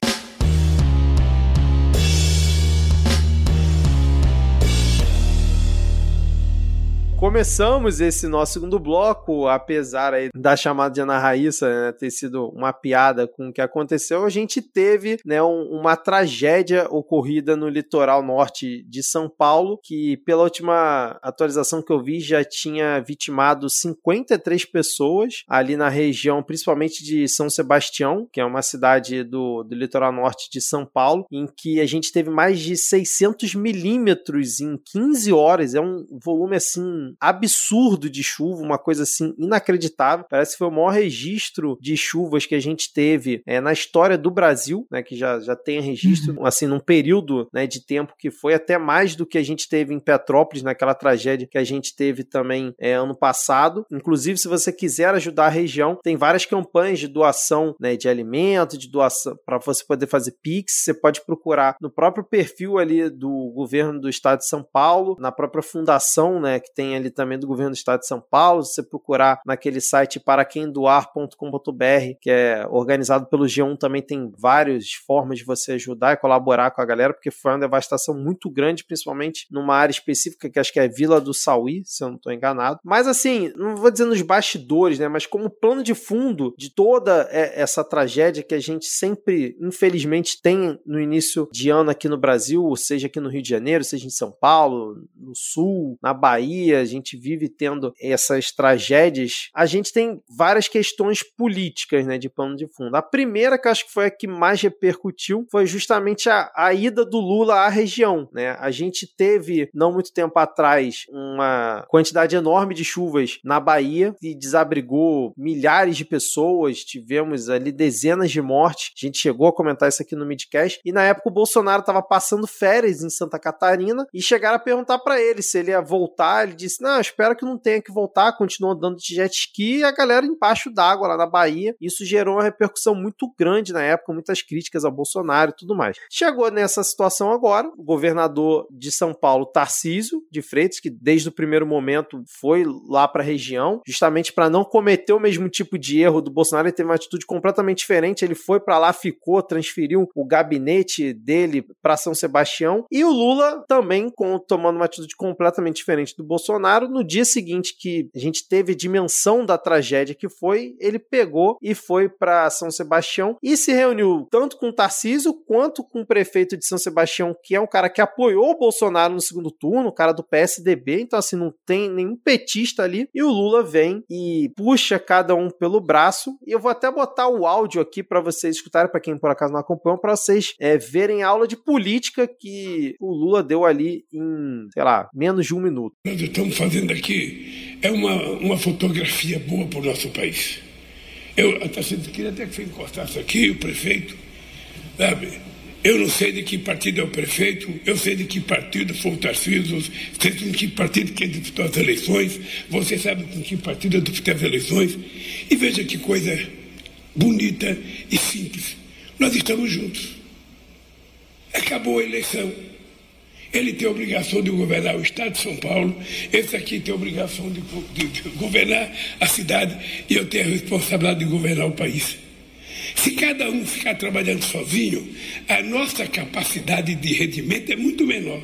Começamos esse nosso segundo bloco, apesar da chamada de Ana Raíssa né, ter sido uma piada com o que aconteceu, a gente teve né, um, uma tragédia ocorrida no litoral norte de São Paulo, que pela última atualização que eu vi já tinha vitimado 53 pessoas ali na região, principalmente de São Sebastião, que é uma cidade do, do litoral norte de São Paulo, em que a gente teve mais de 600 milímetros em 15 horas, é um volume assim absurdo de chuva, uma coisa assim inacreditável. Parece que foi o maior registro de chuvas que a gente teve é, na história do Brasil, né, que já, já tem registro, uhum. assim, num período né, de tempo que foi até mais do que a gente teve em Petrópolis, naquela tragédia que a gente teve também é, ano passado. Inclusive, se você quiser ajudar a região, tem várias campanhas de doação né, de alimento, de doação para você poder fazer Pix. Você pode procurar no próprio perfil ali do governo do estado de São Paulo, na própria fundação, né, que tem ali também do governo do estado de São Paulo. Se você procurar naquele site paraquemdoar.com.br, que é organizado pelo G1, também tem várias formas de você ajudar e colaborar com a galera, porque foi uma devastação muito grande, principalmente numa área específica que acho que é Vila do Sauí, se eu não estou enganado. Mas assim, não vou dizer nos bastidores, né, mas como plano de fundo de toda essa tragédia que a gente sempre, infelizmente, tem no início de ano aqui no Brasil, seja aqui no Rio de Janeiro, seja em São Paulo, no Sul, na Bahia, gente vive tendo essas tragédias, a gente tem várias questões políticas, né, de plano de fundo. A primeira, que acho que foi a que mais repercutiu, foi justamente a, a ida do Lula à região, né? A gente teve, não muito tempo atrás, uma quantidade enorme de chuvas na Bahia e desabrigou milhares de pessoas, tivemos ali dezenas de mortes. A gente chegou a comentar isso aqui no Midcast. E na época o Bolsonaro estava passando férias em Santa Catarina e chegaram a perguntar para ele se ele ia voltar. Ele disse: disse: Não, espero que não tenha que voltar, continua andando de jet ski, e a galera embaixo d'água lá na Bahia. Isso gerou uma repercussão muito grande na época, muitas críticas a Bolsonaro e tudo mais. Chegou nessa situação agora, o governador de São Paulo, Tarcísio de Freitas, que desde o primeiro momento foi lá para a região, justamente para não cometer o mesmo tipo de erro do Bolsonaro, ele teve uma atitude completamente diferente. Ele foi para lá, ficou, transferiu o gabinete dele para São Sebastião. E o Lula também com, tomando uma atitude completamente diferente do Bolsonaro. No dia seguinte que a gente teve dimensão da tragédia que foi, ele pegou e foi para São Sebastião e se reuniu tanto com o Tarcísio quanto com o prefeito de São Sebastião, que é um cara que apoiou o Bolsonaro no segundo turno, o cara do PSDB. Então, assim, não tem nenhum petista ali. E o Lula vem e puxa cada um pelo braço. E eu vou até botar o áudio aqui para vocês escutarem, para quem por acaso não acompanhou, para vocês é, verem a aula de política que o Lula deu ali em, sei lá, menos de um minuto. Fazendo aqui é uma, uma fotografia boa para o nosso país. Eu até queria até que você encostasse aqui, o prefeito, sabe? Eu não sei de que partido é o prefeito, eu sei de que partido foi o Tarcísio, sei de que partido que disputou as eleições, você sabe com que partido eu as eleições. E veja que coisa bonita e simples. Nós estamos juntos. Acabou a eleição. Ele tem a obrigação de governar o Estado de São Paulo, esse aqui tem a obrigação de, de, governar a cidade e eu tenho a responsabilidade de governar o país. Se cada um ficar trabalhando sozinho, a nossa capacidade de rendimento é muito menor.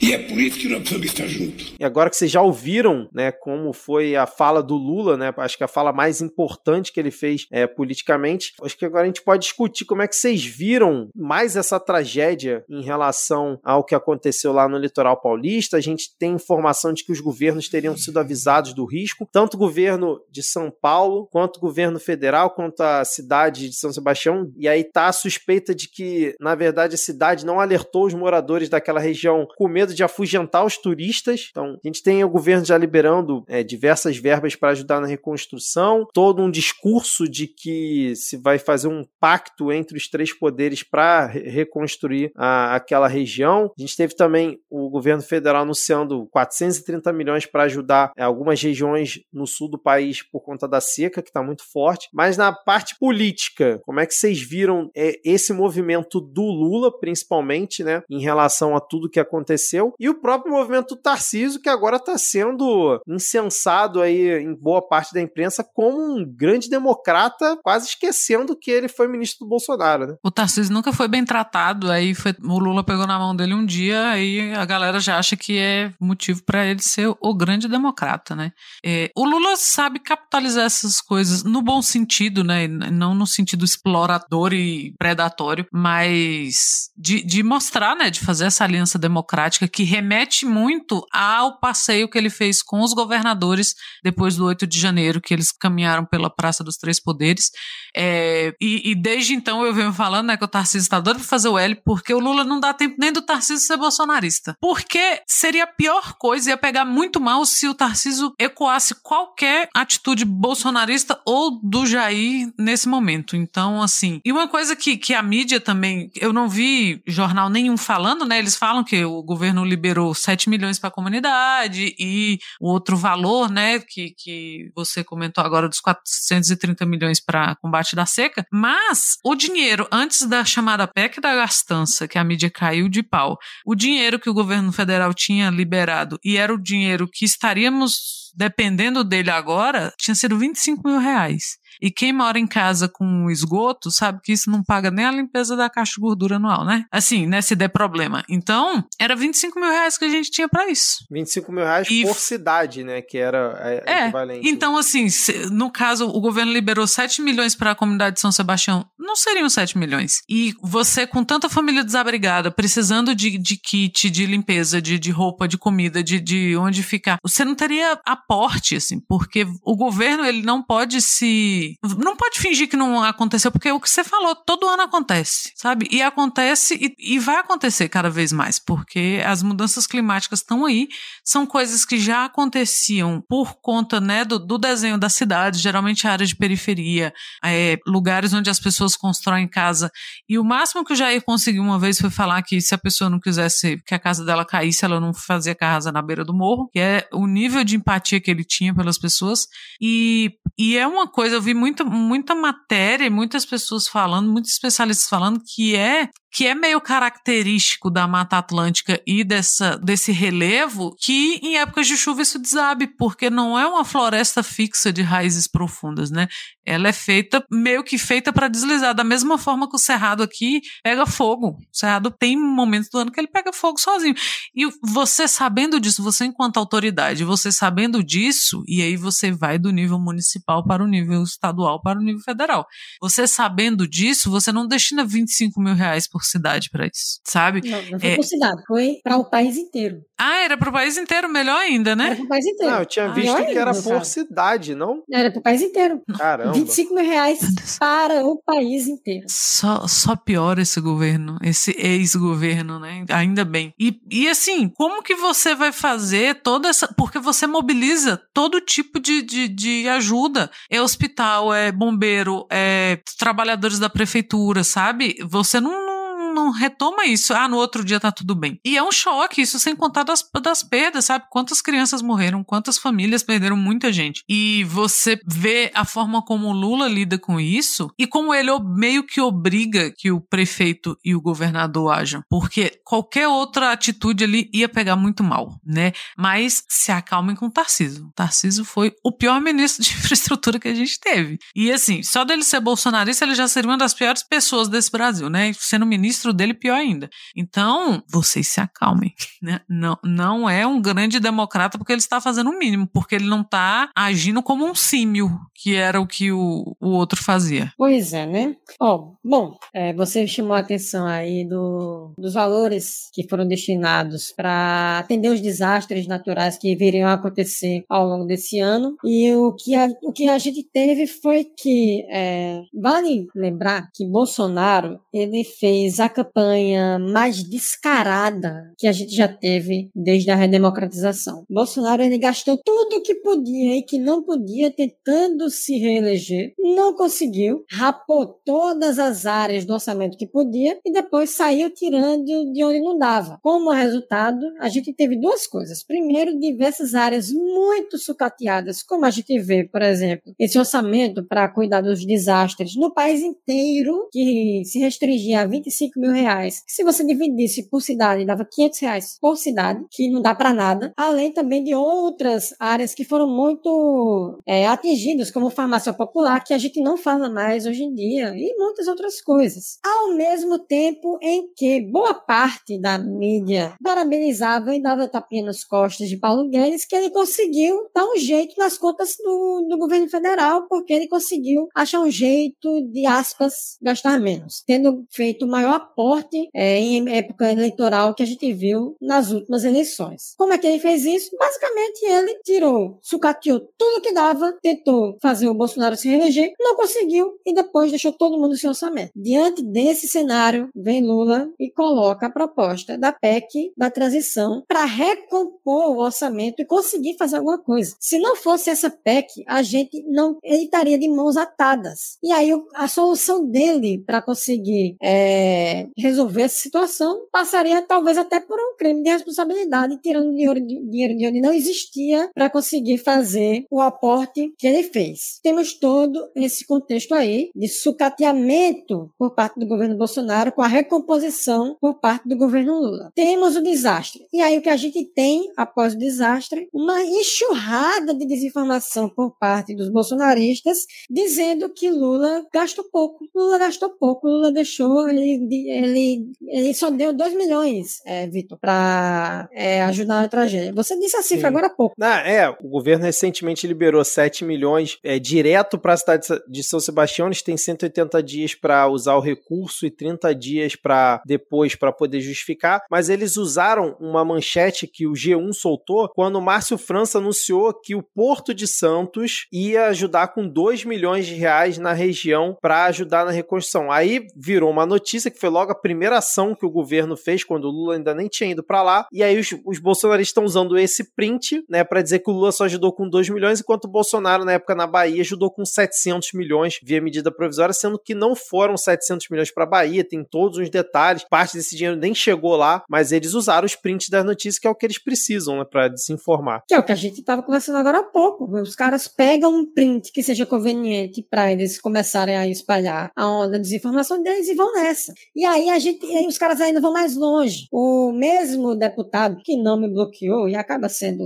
E é por isso que nós precisamos estar juntos. E agora que vocês já ouviram, né, como foi a fala do Lula, né, acho que a fala mais importante que ele fez é, politicamente, acho que agora a gente pode discutir como é que vocês viram mais essa tragédia em relação ao que aconteceu lá no litoral paulista. A gente tem informação de que os governos teriam sido avisados do risco, tanto o governo de São Paulo, quanto o governo federal, quanto a cidade de São Sebastião. E aí tá a suspeita de que, na verdade, a cidade não alertou os moradores daquela região com medo medo de afugentar os turistas. Então, a gente tem o governo já liberando é, diversas verbas para ajudar na reconstrução, todo um discurso de que se vai fazer um pacto entre os três poderes para re reconstruir a, aquela região. A gente teve também o governo federal anunciando 430 milhões para ajudar é, algumas regiões no sul do país por conta da seca, que está muito forte. Mas na parte política, como é que vocês viram é, esse movimento do Lula, principalmente, né, em relação a tudo que aconteceu? Aconteceu, e o próprio movimento Tarciso, que agora está sendo incensado aí em boa parte da imprensa como um grande democrata, quase esquecendo que ele foi ministro do Bolsonaro, né? O Tarcísio nunca foi bem tratado, aí foi, o Lula pegou na mão dele um dia, aí a galera já acha que é motivo para ele ser o grande democrata, né? É, o Lula sabe capitalizar essas coisas no bom sentido, né? Não no sentido explorador e predatório, mas de, de mostrar, né? De fazer essa aliança democrática que remete muito ao passeio que ele fez com os governadores depois do 8 de janeiro, que eles caminharam pela Praça dos Três Poderes. É, e, e, desde então eu venho falando né, que o Tarcísio está doido para fazer o L, porque o Lula não dá tempo nem do Tarcísio ser bolsonarista. Porque seria a pior coisa, ia pegar muito mal se o Tarcísio ecoasse qualquer atitude bolsonarista ou do Jair nesse momento. Então, assim. E uma coisa que, que a mídia também. Eu não vi jornal nenhum falando, né? Eles falam que o governo liberou 7 milhões para a comunidade e o outro valor, né, que, que você comentou agora dos 430 milhões para combate da seca, mas o dinheiro antes da chamada PEC da gastança, que a mídia caiu de pau, o dinheiro que o governo federal tinha liberado e era o dinheiro que estaríamos dependendo dele agora, tinha sido 25 mil reais. E quem mora em casa com esgoto sabe que isso não paga nem a limpeza da caixa de gordura anual, né? Assim, né? Se der problema. Então, era 25 mil reais que a gente tinha para isso. 25 mil reais e... por cidade, né? Que era é, é equivalente. Então, assim, no caso, o governo liberou 7 milhões para a comunidade de São Sebastião. Não seriam 7 milhões. E você, com tanta família desabrigada, precisando de, de kit, de limpeza, de, de roupa, de comida, de, de onde ficar, você não teria aporte, assim, porque o governo ele não pode se Não pode fingir que não aconteceu, porque o que você falou, todo ano acontece, sabe? E acontece e, e vai acontecer cada vez mais, porque as mudanças climáticas estão aí, são coisas que já aconteciam por conta, né, do, do desenho da cidade, geralmente área de periferia, é, lugares onde as pessoas constroem casa. E o máximo que o Jair conseguiu uma vez foi falar que se a pessoa não quisesse que a casa dela caísse, ela não fazia casa na beira do morro, que é o nível de empatia que ele tinha pelas pessoas. E, e é uma coisa, eu vi muita, muita matéria, muitas pessoas falando, muitos especialistas falando que é que é meio característico da Mata Atlântica e dessa, desse relevo, que em épocas de chuva isso desabe, porque não é uma floresta fixa de raízes profundas, né? Ela é feita, meio que feita para deslizar, da mesma forma que o cerrado aqui pega fogo. O cerrado tem momentos do ano que ele pega fogo sozinho. E você sabendo disso, você enquanto autoridade, você sabendo disso, e aí você vai do nível municipal para o nível estadual para o nível federal. Você sabendo disso, você não destina 25 mil reais por cidade para isso, sabe? Não, não foi é... por cidade, foi para o país inteiro. Ah, era para o país inteiro, melhor ainda, né? Era para o país inteiro. Não, eu tinha visto que era por cidade, não? Era para o país inteiro. Caramba. 25 mil reais para o país inteiro. Só, só piora esse governo, esse ex-governo, né? Ainda bem. E, e assim, como que você vai fazer toda essa. Porque você mobiliza todo tipo de, de, de ajuda. É hospital, é bombeiro, é trabalhadores da prefeitura, sabe? Você não não retoma isso. Ah, no outro dia tá tudo bem. E é um choque, isso sem contar das, das perdas, sabe? Quantas crianças morreram, quantas famílias perderam muita gente. E você vê a forma como o Lula lida com isso e como ele meio que obriga que o prefeito e o governador ajam. Porque qualquer outra atitude ali ia pegar muito mal, né? Mas se acalmem com o Tarciso. Tarciso foi o pior ministro de infraestrutura que a gente teve. E assim, só dele ser bolsonarista, ele já seria uma das piores pessoas desse Brasil, né? Sendo ministro ministro dele pior ainda. Então, vocês se acalmem. Né? Não, não é um grande democrata porque ele está fazendo o mínimo, porque ele não está agindo como um símio, que era o que o, o outro fazia. Pois é, né? Ó, bom, é, você chamou a atenção aí do, dos valores que foram destinados para atender os desastres naturais que viriam a acontecer ao longo desse ano. E o que a, o que a gente teve foi que, é, vale lembrar que Bolsonaro, ele fez a campanha mais descarada que a gente já teve desde a redemocratização. Bolsonaro ele gastou tudo que podia e que não podia tentando se reeleger, não conseguiu, rapou todas as áreas do orçamento que podia e depois saiu tirando de onde não dava. Como resultado, a gente teve duas coisas. Primeiro, diversas áreas muito sucateadas, como a gente vê, por exemplo, esse orçamento para cuidar dos desastres no país inteiro, que se restringia a 25 mil reais. Se você dividisse por cidade, dava 500 reais por cidade, que não dá para nada. Além também de outras áreas que foram muito é, atingidas, como farmácia popular, que a gente não fala mais hoje em dia, e muitas outras coisas. Ao mesmo tempo em que boa parte da mídia parabenizava e dava tapinha nas costas de Paulo Guedes, que ele conseguiu dar um jeito nas contas do, do governo federal, porque ele conseguiu achar um jeito de, aspas, gastar menos, tendo feito maior aporte é, em época eleitoral que a gente viu nas últimas eleições. Como é que ele fez isso? Basicamente, ele tirou, sucateou tudo que dava, tentou fazer o Bolsonaro se reeleger, não conseguiu e depois deixou todo mundo sem orçamento. Diante desse cenário, vem Lula e coloca a proposta da PEC da transição para recompor o orçamento e conseguir fazer alguma coisa. Se não fosse essa PEC, a gente não ele estaria de mãos atadas. E aí a solução dele para conseguir é, resolver essa situação, passaria talvez até por um crime de responsabilidade, tirando dinheiro dinheiro de onde não existia para conseguir fazer o aporte que ele fez. Temos todo esse contexto aí de sucateamento por parte do governo Bolsonaro com a recomposição por parte do governo Lula. Temos o desastre. E aí o que a gente tem após o desastre, uma enxurrada de desinformação por parte dos bolsonaristas dizendo que Lula gastou pouco. Lula gastou pouco, Lula deixou, ele ele, ele só deu 2 milhões, é, Vitor, para é, ajudar na tragédia. Você disse a cifra Sim. agora há pouco. Não, é, o governo recentemente liberou 7 milhões é, direto para a cidade de São Sebastião. Eles têm 180 dias para usar o recurso e 30 dias para depois para poder justificar. Mas eles usaram uma manchete que o G1 soltou quando o Márcio França anunciou que o Porto de Santos ia ajudar com 2 milhões de reais na região para ajudar na reconstrução. Aí virou uma notícia que foi logo a primeira ação que o governo fez quando o Lula ainda nem tinha ido para lá. E aí os, os bolsonaristas estão usando esse print, né, para dizer que o Lula só ajudou com 2 milhões, enquanto o Bolsonaro na época na Bahia ajudou com 700 milhões via medida provisória, sendo que não foram 700 milhões para Bahia, tem todos os detalhes. Parte desse dinheiro nem chegou lá, mas eles usaram os prints das notícias que é o que eles precisam, né, para desinformar. Que é o que a gente estava conversando agora há pouco. Os caras pegam um print que seja conveniente para eles começarem a espalhar a onda da desinformação deles e vão nessa. E aí a gente, aí os caras ainda vão mais longe. O mesmo deputado que não me bloqueou e acaba sendo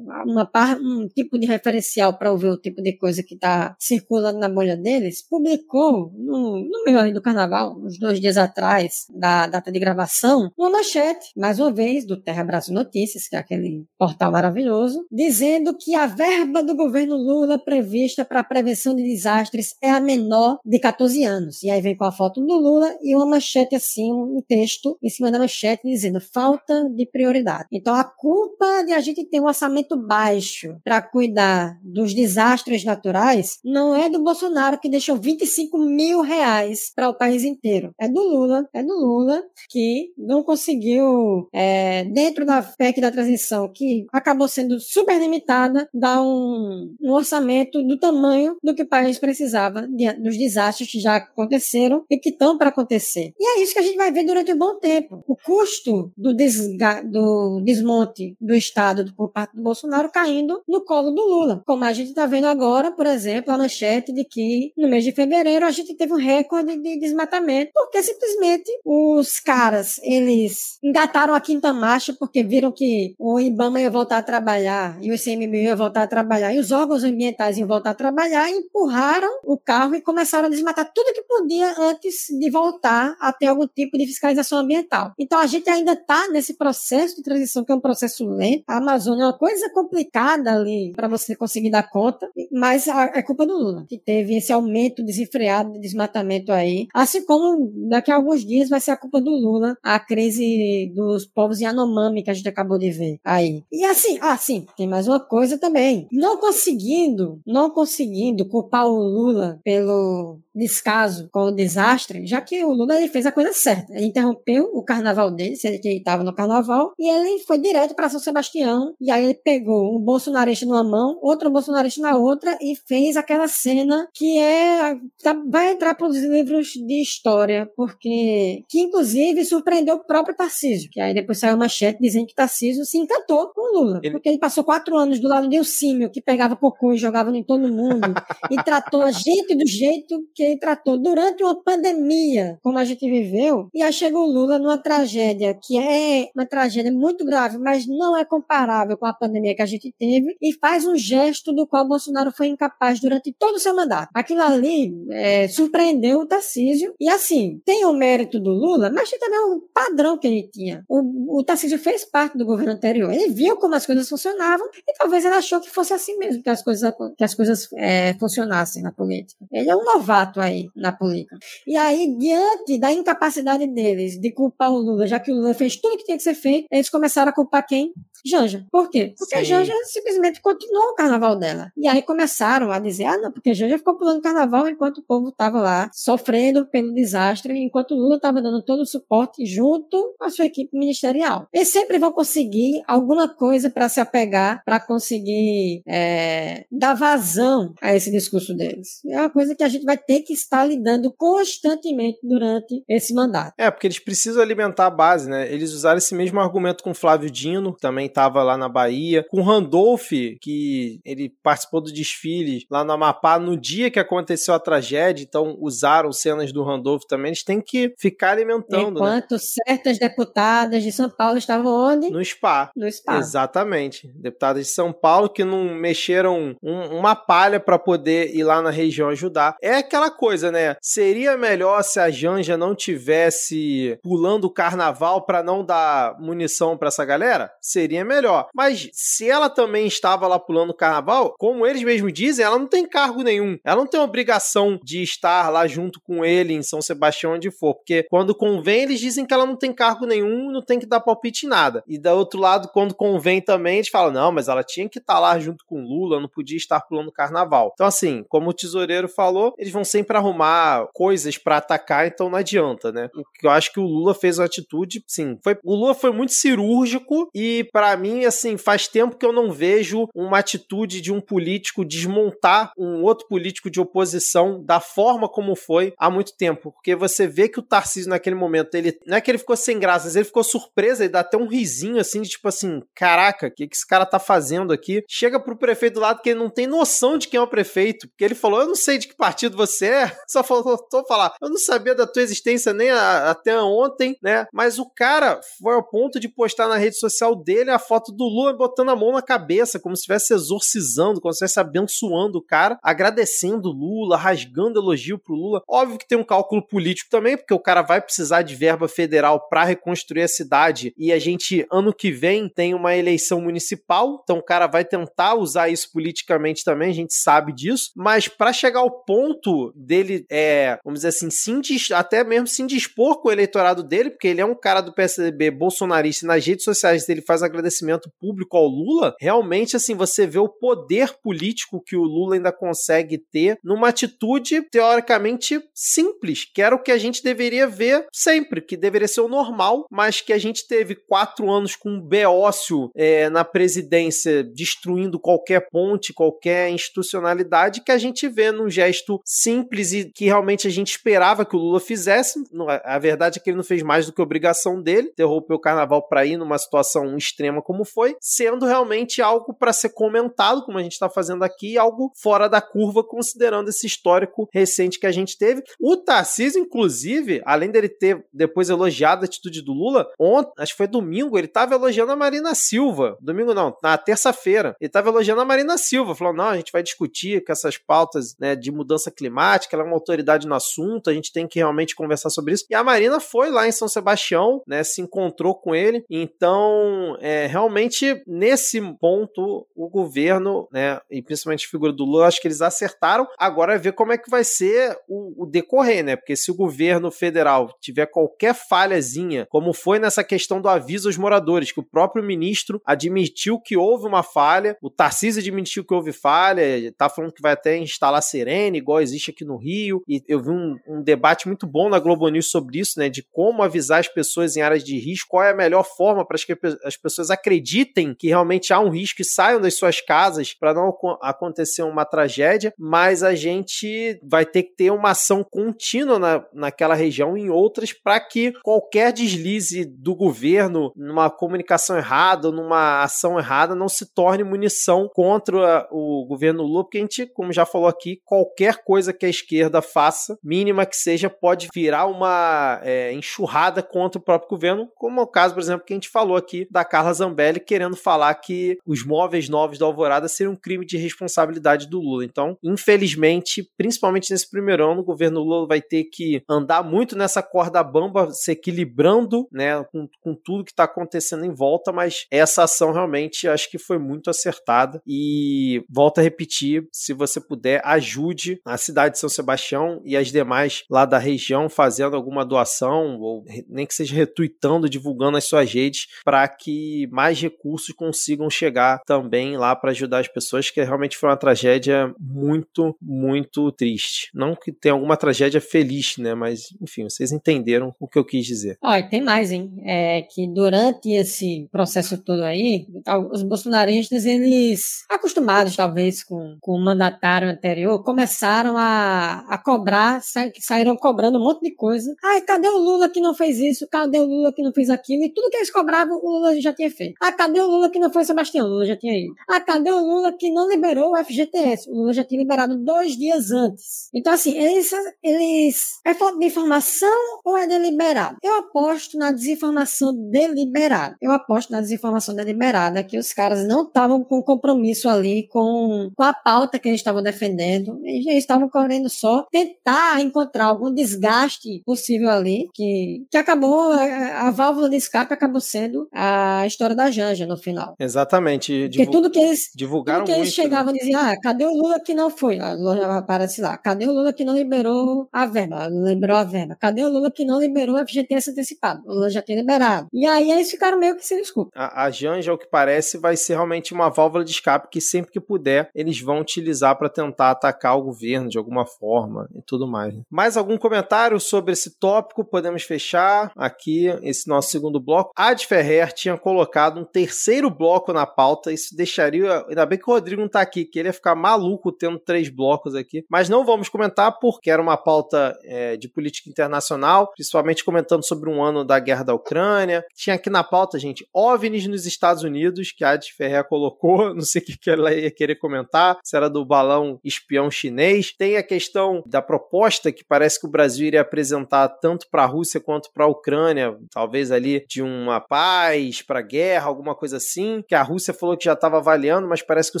uma um tipo de referencial para ouvir o tipo de coisa que está circulando na bolha deles, publicou no, no meio aí do carnaval, uns dois dias atrás da data de gravação, uma manchete, mais uma vez, do Terra Brasil Notícias, que é aquele portal maravilhoso, dizendo que a verba do governo Lula prevista para a prevenção de desastres é a menor de 14 anos. E aí vem com a foto do Lula e uma manchete assim, um texto em cima da manchete dizendo falta de prioridade. Então a culpa de a gente ter um orçamento baixo para cuidar dos desastres naturais não é do Bolsonaro que deixou 25 mil reais para o país inteiro. É do Lula, é do Lula que não conseguiu, é, dentro da PEC da transição, que acabou sendo super limitada, dar um, um orçamento do tamanho do que o país precisava de, dos desastres que já aconteceram e que estão para acontecer. E é isso que a gente vai ver durante um bom tempo. O custo do, desga, do desmonte do Estado por parte do Bolsonaro caindo no colo do Lula. Como a gente está vendo agora, por exemplo, a manchete de que no mês de fevereiro a gente teve um recorde de desmatamento, porque simplesmente os caras, eles engataram a quinta marcha porque viram que o IBAMA ia voltar a trabalhar e o ICMBio ia voltar a trabalhar e os órgãos ambientais iam voltar a trabalhar e empurraram o carro e começaram a desmatar tudo que podia antes de voltar a ter algum tipo de fiscalização ambiental. Então a gente ainda está nesse processo de transição que é um processo lento. A Amazônia é uma coisa complicada ali para você conseguir dar conta, mas é culpa do Lula, que teve esse aumento desenfreado de desmatamento aí. Assim como daqui a alguns dias vai ser a culpa do Lula a crise dos povos Yanomami que a gente acabou de ver aí. E assim, ah, sim, tem mais uma coisa também. Não conseguindo, não conseguindo culpar o Lula pelo descaso com o desastre, já que o Lula ele fez a coisa certa. Ele interrompeu o carnaval dele, se ele estava no carnaval, e ele foi direto para São Sebastião, e aí ele pegou um bolsonarista numa mão, outro bolsonarista na outra, e fez aquela cena que é tá, vai entrar para os livros de história, porque que inclusive surpreendeu o próprio Tarcísio, que aí depois saiu uma chat dizendo que Tarcísio se encantou com o Lula, ele... porque ele passou quatro anos do lado de um símio que pegava cocô e jogava em todo mundo, e tratou a gente do jeito que ele tratou durante uma pandemia, como a gente viveu, e aí chegou o Lula numa tragédia que é uma tragédia muito grave, mas não é comparável com a pandemia que a gente teve, e faz um gesto do qual Bolsonaro foi incapaz durante todo o seu mandato. Aquilo ali é, surpreendeu o Tarcísio, e assim, tem o mérito do Lula, mas tem também um padrão que ele tinha. O, o Tarcísio fez parte do governo anterior, ele viu como as coisas funcionavam, e talvez ele achou que fosse assim mesmo, que as coisas, que as coisas é, funcionassem na política. Ele é um novato aí na política. E aí, diante da incapacidade deles de culpar o Lula, já que o Lula fez tudo que tinha que ser feito, eles começaram a culpar quem? Janja. Por quê? Porque Sim. Janja simplesmente continuou o carnaval dela. E aí começaram a dizer, ah, não, porque Janja ficou pulando carnaval enquanto o povo estava lá sofrendo pelo desastre, enquanto o Lula estava dando todo o suporte junto com a sua equipe ministerial. Eles sempre vão conseguir alguma coisa para se apegar, para conseguir é, dar vazão a esse discurso deles. É uma coisa que a gente vai ter que estar lidando constantemente durante esse mandato. É, porque eles precisam alimentar a base, né? Eles usaram esse mesmo argumento com Flávio Dino, também estava lá na Bahia, com Randolph, que ele participou do desfile lá no Amapá no dia que aconteceu a tragédia, então usaram cenas do Randolph também. Eles têm que ficar alimentando. Né? Enquanto né? certas deputadas de São Paulo estavam onde? No SPA. No SPA. Exatamente. Deputadas de São Paulo que não mexeram um, uma palha para poder ir lá na região ajudar. É aquela coisa, né? Seria melhor se a Janja não tivesse tivesse pulando o carnaval para não dar munição para essa galera, seria melhor. Mas se ela também estava lá pulando o carnaval, como eles mesmos dizem, ela não tem cargo nenhum. Ela não tem obrigação de estar lá junto com ele em São Sebastião onde for, porque quando convém eles dizem que ela não tem cargo nenhum, não tem que dar palpite em nada. E do outro lado, quando convém também, eles falam: "Não, mas ela tinha que estar lá junto com Lula, não podia estar pulando o carnaval". Então assim, como o tesoureiro falou, eles vão sempre arrumar coisas para atacar, então não adianta, né? Eu acho que o Lula fez uma atitude, sim, foi o Lula foi muito cirúrgico e para mim assim, faz tempo que eu não vejo uma atitude de um político desmontar um outro político de oposição da forma como foi há muito tempo, porque você vê que o Tarcísio naquele momento, ele não é que ele ficou sem graça, ele ficou surpreso, ele dá até um risinho assim de tipo assim, caraca, o que que esse cara tá fazendo aqui? Chega pro prefeito do lado que ele não tem noção de quem é o prefeito, porque ele falou, eu não sei de que partido você é, só faltou falar, eu não sabia da tua existência nem a, até ontem, né? Mas o cara foi ao ponto de postar na rede social dele a foto do Lula botando a mão na cabeça, como se estivesse exorcizando, como se estivesse abençoando o cara, agradecendo o Lula, rasgando elogio pro Lula. Óbvio que tem um cálculo político também, porque o cara vai precisar de verba federal para reconstruir a cidade e a gente, ano que vem, tem uma eleição municipal, então o cara vai tentar usar isso politicamente também, a gente sabe disso, mas para chegar ao ponto dele, é, vamos dizer assim, se até mesmo se indispor com o eleitorado dele, porque ele é um cara do PSDB bolsonarista e nas redes sociais dele faz agradecimento público ao Lula, realmente, assim, você vê o poder político que o Lula ainda consegue ter numa atitude teoricamente simples, que era o que a gente deveria ver sempre, que deveria ser o normal, mas que a gente teve quatro anos com um Beócio é, na presidência destruindo qualquer ponte, qualquer institucionalidade, que a gente vê num gesto simples e que realmente a gente esperava que o Lula fizesse. A verdade é que ele não fez mais do que obrigação dele, interrompeu o carnaval para ir numa situação extrema como foi, sendo realmente algo para ser comentado, como a gente está fazendo aqui, algo fora da curva, considerando esse histórico recente que a gente teve. O Tarcísio, inclusive, além dele ter depois elogiado a atitude do Lula, ontem, acho que foi domingo, ele estava elogiando a Marina Silva. Domingo não, na terça-feira. Ele estava elogiando a Marina Silva, falou: não, a gente vai discutir com essas pautas né, de mudança climática, ela é uma autoridade no assunto, a gente tem que realmente conversar sobre isso. E a Marina foi lá em São Sebastião, né, se encontrou com ele. Então, é, realmente, nesse ponto, o governo, né, e principalmente a figura do Lula, acho que eles acertaram. Agora é ver como é que vai ser o, o decorrer, né? Porque se o governo federal tiver qualquer falhazinha, como foi nessa questão do aviso aos moradores, que o próprio ministro admitiu que houve uma falha, o Tarcísio admitiu que houve falha, tá falando que vai até instalar Serene, igual existe aqui no Rio, e eu vi um, um debate muito bom na Globo News sobre isso, né? De como avisar as pessoas em áreas de risco, qual é a melhor forma para que as pessoas acreditem que realmente há um risco e saiam das suas casas para não acontecer uma tragédia, mas a gente vai ter que ter uma ação contínua na, naquela região e em outras para que qualquer deslize do governo numa comunicação errada, numa ação errada, não se torne munição contra o governo Lula, porque a gente, como já falou aqui, qualquer coisa que a esquerda faça, mínima que seja, pode virar uma é, enxurrada contra o próprio governo, como é o caso, por exemplo, que a gente falou aqui da Carla Zambelli querendo falar que os móveis novos da Alvorada seriam um crime de responsabilidade do Lula. Então, infelizmente, principalmente nesse primeiro ano, o governo Lula vai ter que andar muito nessa corda bamba, se equilibrando, né, com, com tudo que está acontecendo em volta, mas essa ação realmente acho que foi muito acertada e volto a repetir, se você puder, ajude a cidade de São Sebastião e as demais lá da região fazendo alguma doação ou nem que seja retuitando, divulgando nas suas redes para que mais recursos consigam chegar também lá para ajudar as pessoas, que realmente foi uma tragédia muito, muito triste. Não que tenha alguma tragédia feliz, né? Mas, enfim, vocês entenderam o que eu quis dizer. Olha, tem mais, hein? É que durante esse processo todo aí, os bolsonaristas, eles, acostumados talvez com, com o mandatário anterior, começaram a, a cobrar, sa, saíram cobrando um monte de coisa. Ai, cadê o Lula que não fez isso? Cadê o Lula que não fez aquilo? E tudo que eles cobravam, o Lula já tinha feito. Ah, cadê o Lula que não foi Sebastião? O Lula já tinha ido. Ah, cadê o Lula que não liberou o FGTS? O Lula já tinha liberado dois dias antes. Então, assim, eles, eles é falta de informação ou é deliberado? Eu aposto na desinformação deliberada. Eu aposto na desinformação deliberada que os caras não estavam com compromisso ali com, com a pauta que eles estavam defendendo. Eles estavam querendo só tentar encontrar algum desgaste possível ali, que, que acabou, a, a válvula de escape acabou sendo a história da Janja no final. Exatamente. Porque tudo que eles, divulgaram tudo que eles muito, né? chegavam e diziam, ah, cadê o Lula que não foi? A Lula aparece lá. Cadê o Lula que não liberou a verba? Não liberou a verba. Cadê o Lula que não liberou a FGTS antecipado? O Lula já tinha liberado. E aí eles ficaram meio que sem desculpa. A, a Janja, ao que parece, vai ser realmente uma válvula de escape que sempre que puder eles vão utilizar para tentar atacar o governo de alguma forma e tudo mais. Mais algum comentário sobre esse tópico? Podemos fechar aqui esse nosso segundo bloco. Ad Ferrer tinha colocado um terceiro bloco na pauta. Isso deixaria. Ainda bem que o Rodrigo não tá aqui, que ele ia ficar maluco tendo três blocos aqui. Mas não vamos comentar porque era uma pauta é, de política internacional, principalmente comentando sobre um ano da guerra da Ucrânia. Tinha aqui na pauta, gente, OVNIs nos Estados Unidos, que a Ad Ferrer colocou. Não sei o que, que ela ia querer comentar, se era do balão espião chinês. Tem a questão da proposta que parece que o Brasil iria apresentar tanto para a Rússia quanto para a Ucrânia, talvez ali de uma paz para guerra, alguma coisa assim, que a Rússia falou que já estava avaliando, mas parece que o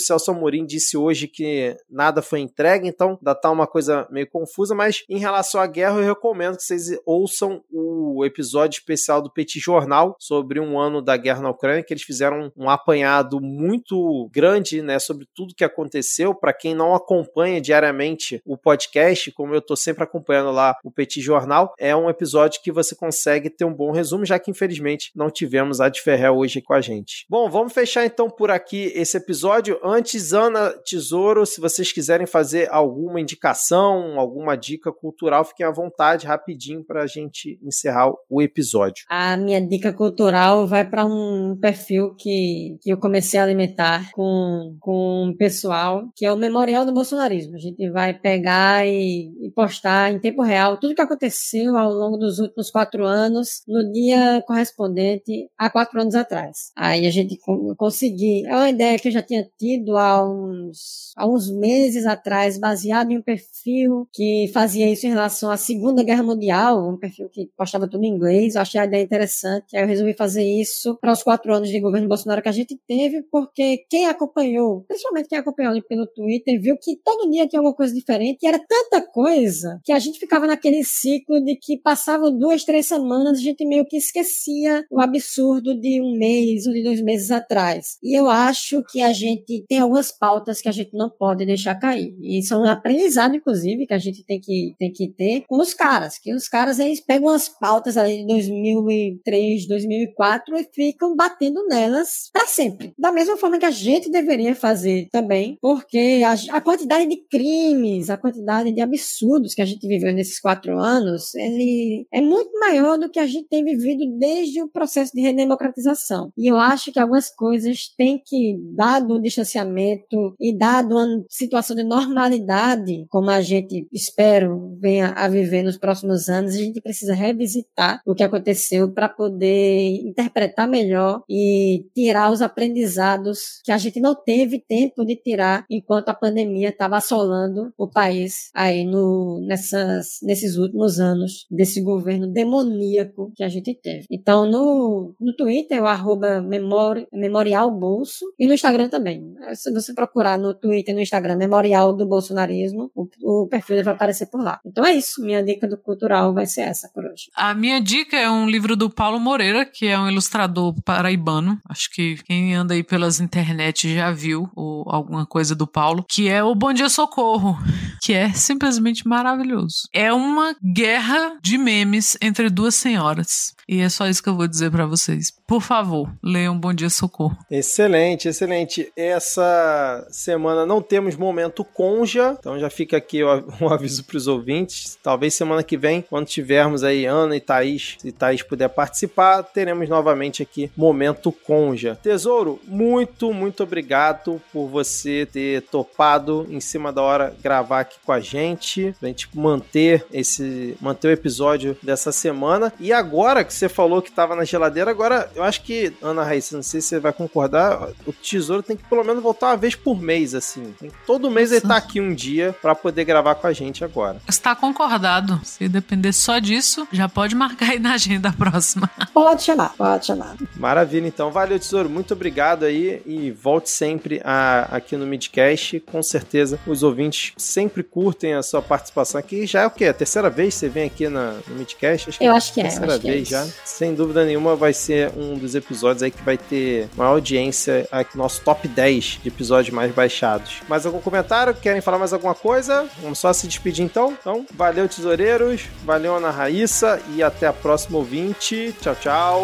Celso Amorim disse hoje que nada foi entregue, então ainda tá uma coisa meio confusa, mas em relação à guerra eu recomendo que vocês ouçam o episódio especial do Petit Jornal sobre um ano da guerra na Ucrânia, que eles fizeram um apanhado muito grande, né, sobre tudo que aconteceu, para quem não acompanha diariamente o podcast, como eu tô sempre acompanhando lá o Petit Jornal, é um episódio que você consegue ter um bom resumo, já que infelizmente não tivemos a de Ferré hoje com a gente. Bom, vamos fechar então por aqui esse episódio. Antes, Ana Tesouro, se vocês quiserem fazer alguma indicação, alguma dica cultural, fiquem à vontade, rapidinho, para a gente encerrar o episódio. A minha dica cultural vai para um perfil que, que eu comecei a alimentar com, com um pessoal, que é o Memorial do Bolsonarismo. A gente vai pegar e, e postar em tempo real tudo que aconteceu ao longo dos últimos quatro anos, no dia correspondente a quatro anos atrás. Aí a gente conseguir. É uma ideia que eu já tinha tido há uns, há uns meses atrás, baseado em um perfil que fazia isso em relação à Segunda Guerra Mundial, um perfil que postava tudo em inglês. Eu achei a ideia interessante. Aí eu resolvi fazer isso para os quatro anos de governo Bolsonaro que a gente teve, porque quem acompanhou, principalmente quem acompanhou ali pelo Twitter, viu que todo dia tinha alguma coisa diferente e era tanta coisa que a gente ficava naquele ciclo de que passavam duas, três semanas, a gente meio que esquecia o absurdo de um mês ou de dois meses atrás. E eu acho que a gente tem algumas pautas que a gente não pode deixar cair. E são um aprendizado, inclusive, que a gente tem que, tem que ter com os caras, que os caras eles pegam as pautas ali de 2003, 2004 e ficam batendo nelas para sempre. Da mesma forma que a gente deveria fazer também, porque a, a quantidade de crimes, a quantidade de absurdos que a gente viveu nesses quatro anos, ele é muito maior do que a gente tem vivido desde o processo de redemocratização. E eu acho que algumas coisas têm que, dado o distanciamento e dado uma situação de normalidade, como a gente espero venha a viver nos próximos anos, a gente precisa revisitar o que aconteceu para poder interpretar melhor e tirar os aprendizados que a gente não teve tempo de tirar enquanto a pandemia estava assolando o país aí no, nessas, nesses últimos anos desse governo demoníaco que a gente teve. Então, no, no Twitter, o arroba memori, Memorial Bolso e no Instagram também. Se você procurar no Twitter e no Instagram Memorial do Bolsonarismo, o, o perfil vai aparecer por lá. Então é isso. Minha dica do cultural vai ser essa por hoje. A minha dica é um livro do Paulo Moreira, que é um ilustrador paraibano. Acho que quem anda aí pelas internet já viu ou alguma coisa do Paulo, que é o Bom Dia Socorro, que é simplesmente maravilhoso. É uma guerra de memes entre duas senhoras. E é só isso que eu vou dizer para vocês. Por favor, leiam Bom Dia Socorro. Excelente, excelente. Essa semana não temos momento conja, então já fica aqui um aviso para os ouvintes. Talvez semana que vem, quando tivermos aí Ana e Thaís, se Thaís puder participar, teremos novamente aqui momento conja. Tesouro, muito, muito obrigado por você ter topado em cima da hora gravar aqui com a gente, pra gente manter esse manter o episódio dessa semana. E agora que você falou que estava na geladeira, agora eu acho que Ana Raíssa, não sei se você vai concordar, o tesouro tem que pelo menos voltar uma vez por mês assim. Tem que, todo mês ele tá aqui um dia para poder gravar com a gente agora. Está concordado. Se depender só disso, já pode marcar aí na agenda próxima. Pode chamar, pode chamar. Maravilha, então. Valeu, tesouro. Muito obrigado aí e volte sempre a, aqui no Midcast. Com certeza os ouvintes sempre curtem a sua participação aqui. Já é o quê? A terceira vez que você vem aqui aqui na, no Midcast. Acho eu acho que é. Terceira acho vez que é já. Sem dúvida nenhuma, vai ser um dos episódios aí que vai ter maior audiência, aqui, nosso top 10 de episódios mais baixados. Mais algum comentário? Querem falar mais alguma coisa? Vamos só se despedir então. Então, valeu, tesoureiros. Valeu, Ana Raíssa. E até a próxima ouvinte. Tchau, tchau.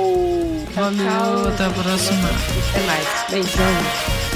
Valeu, até a próxima. Até mais. Beijão.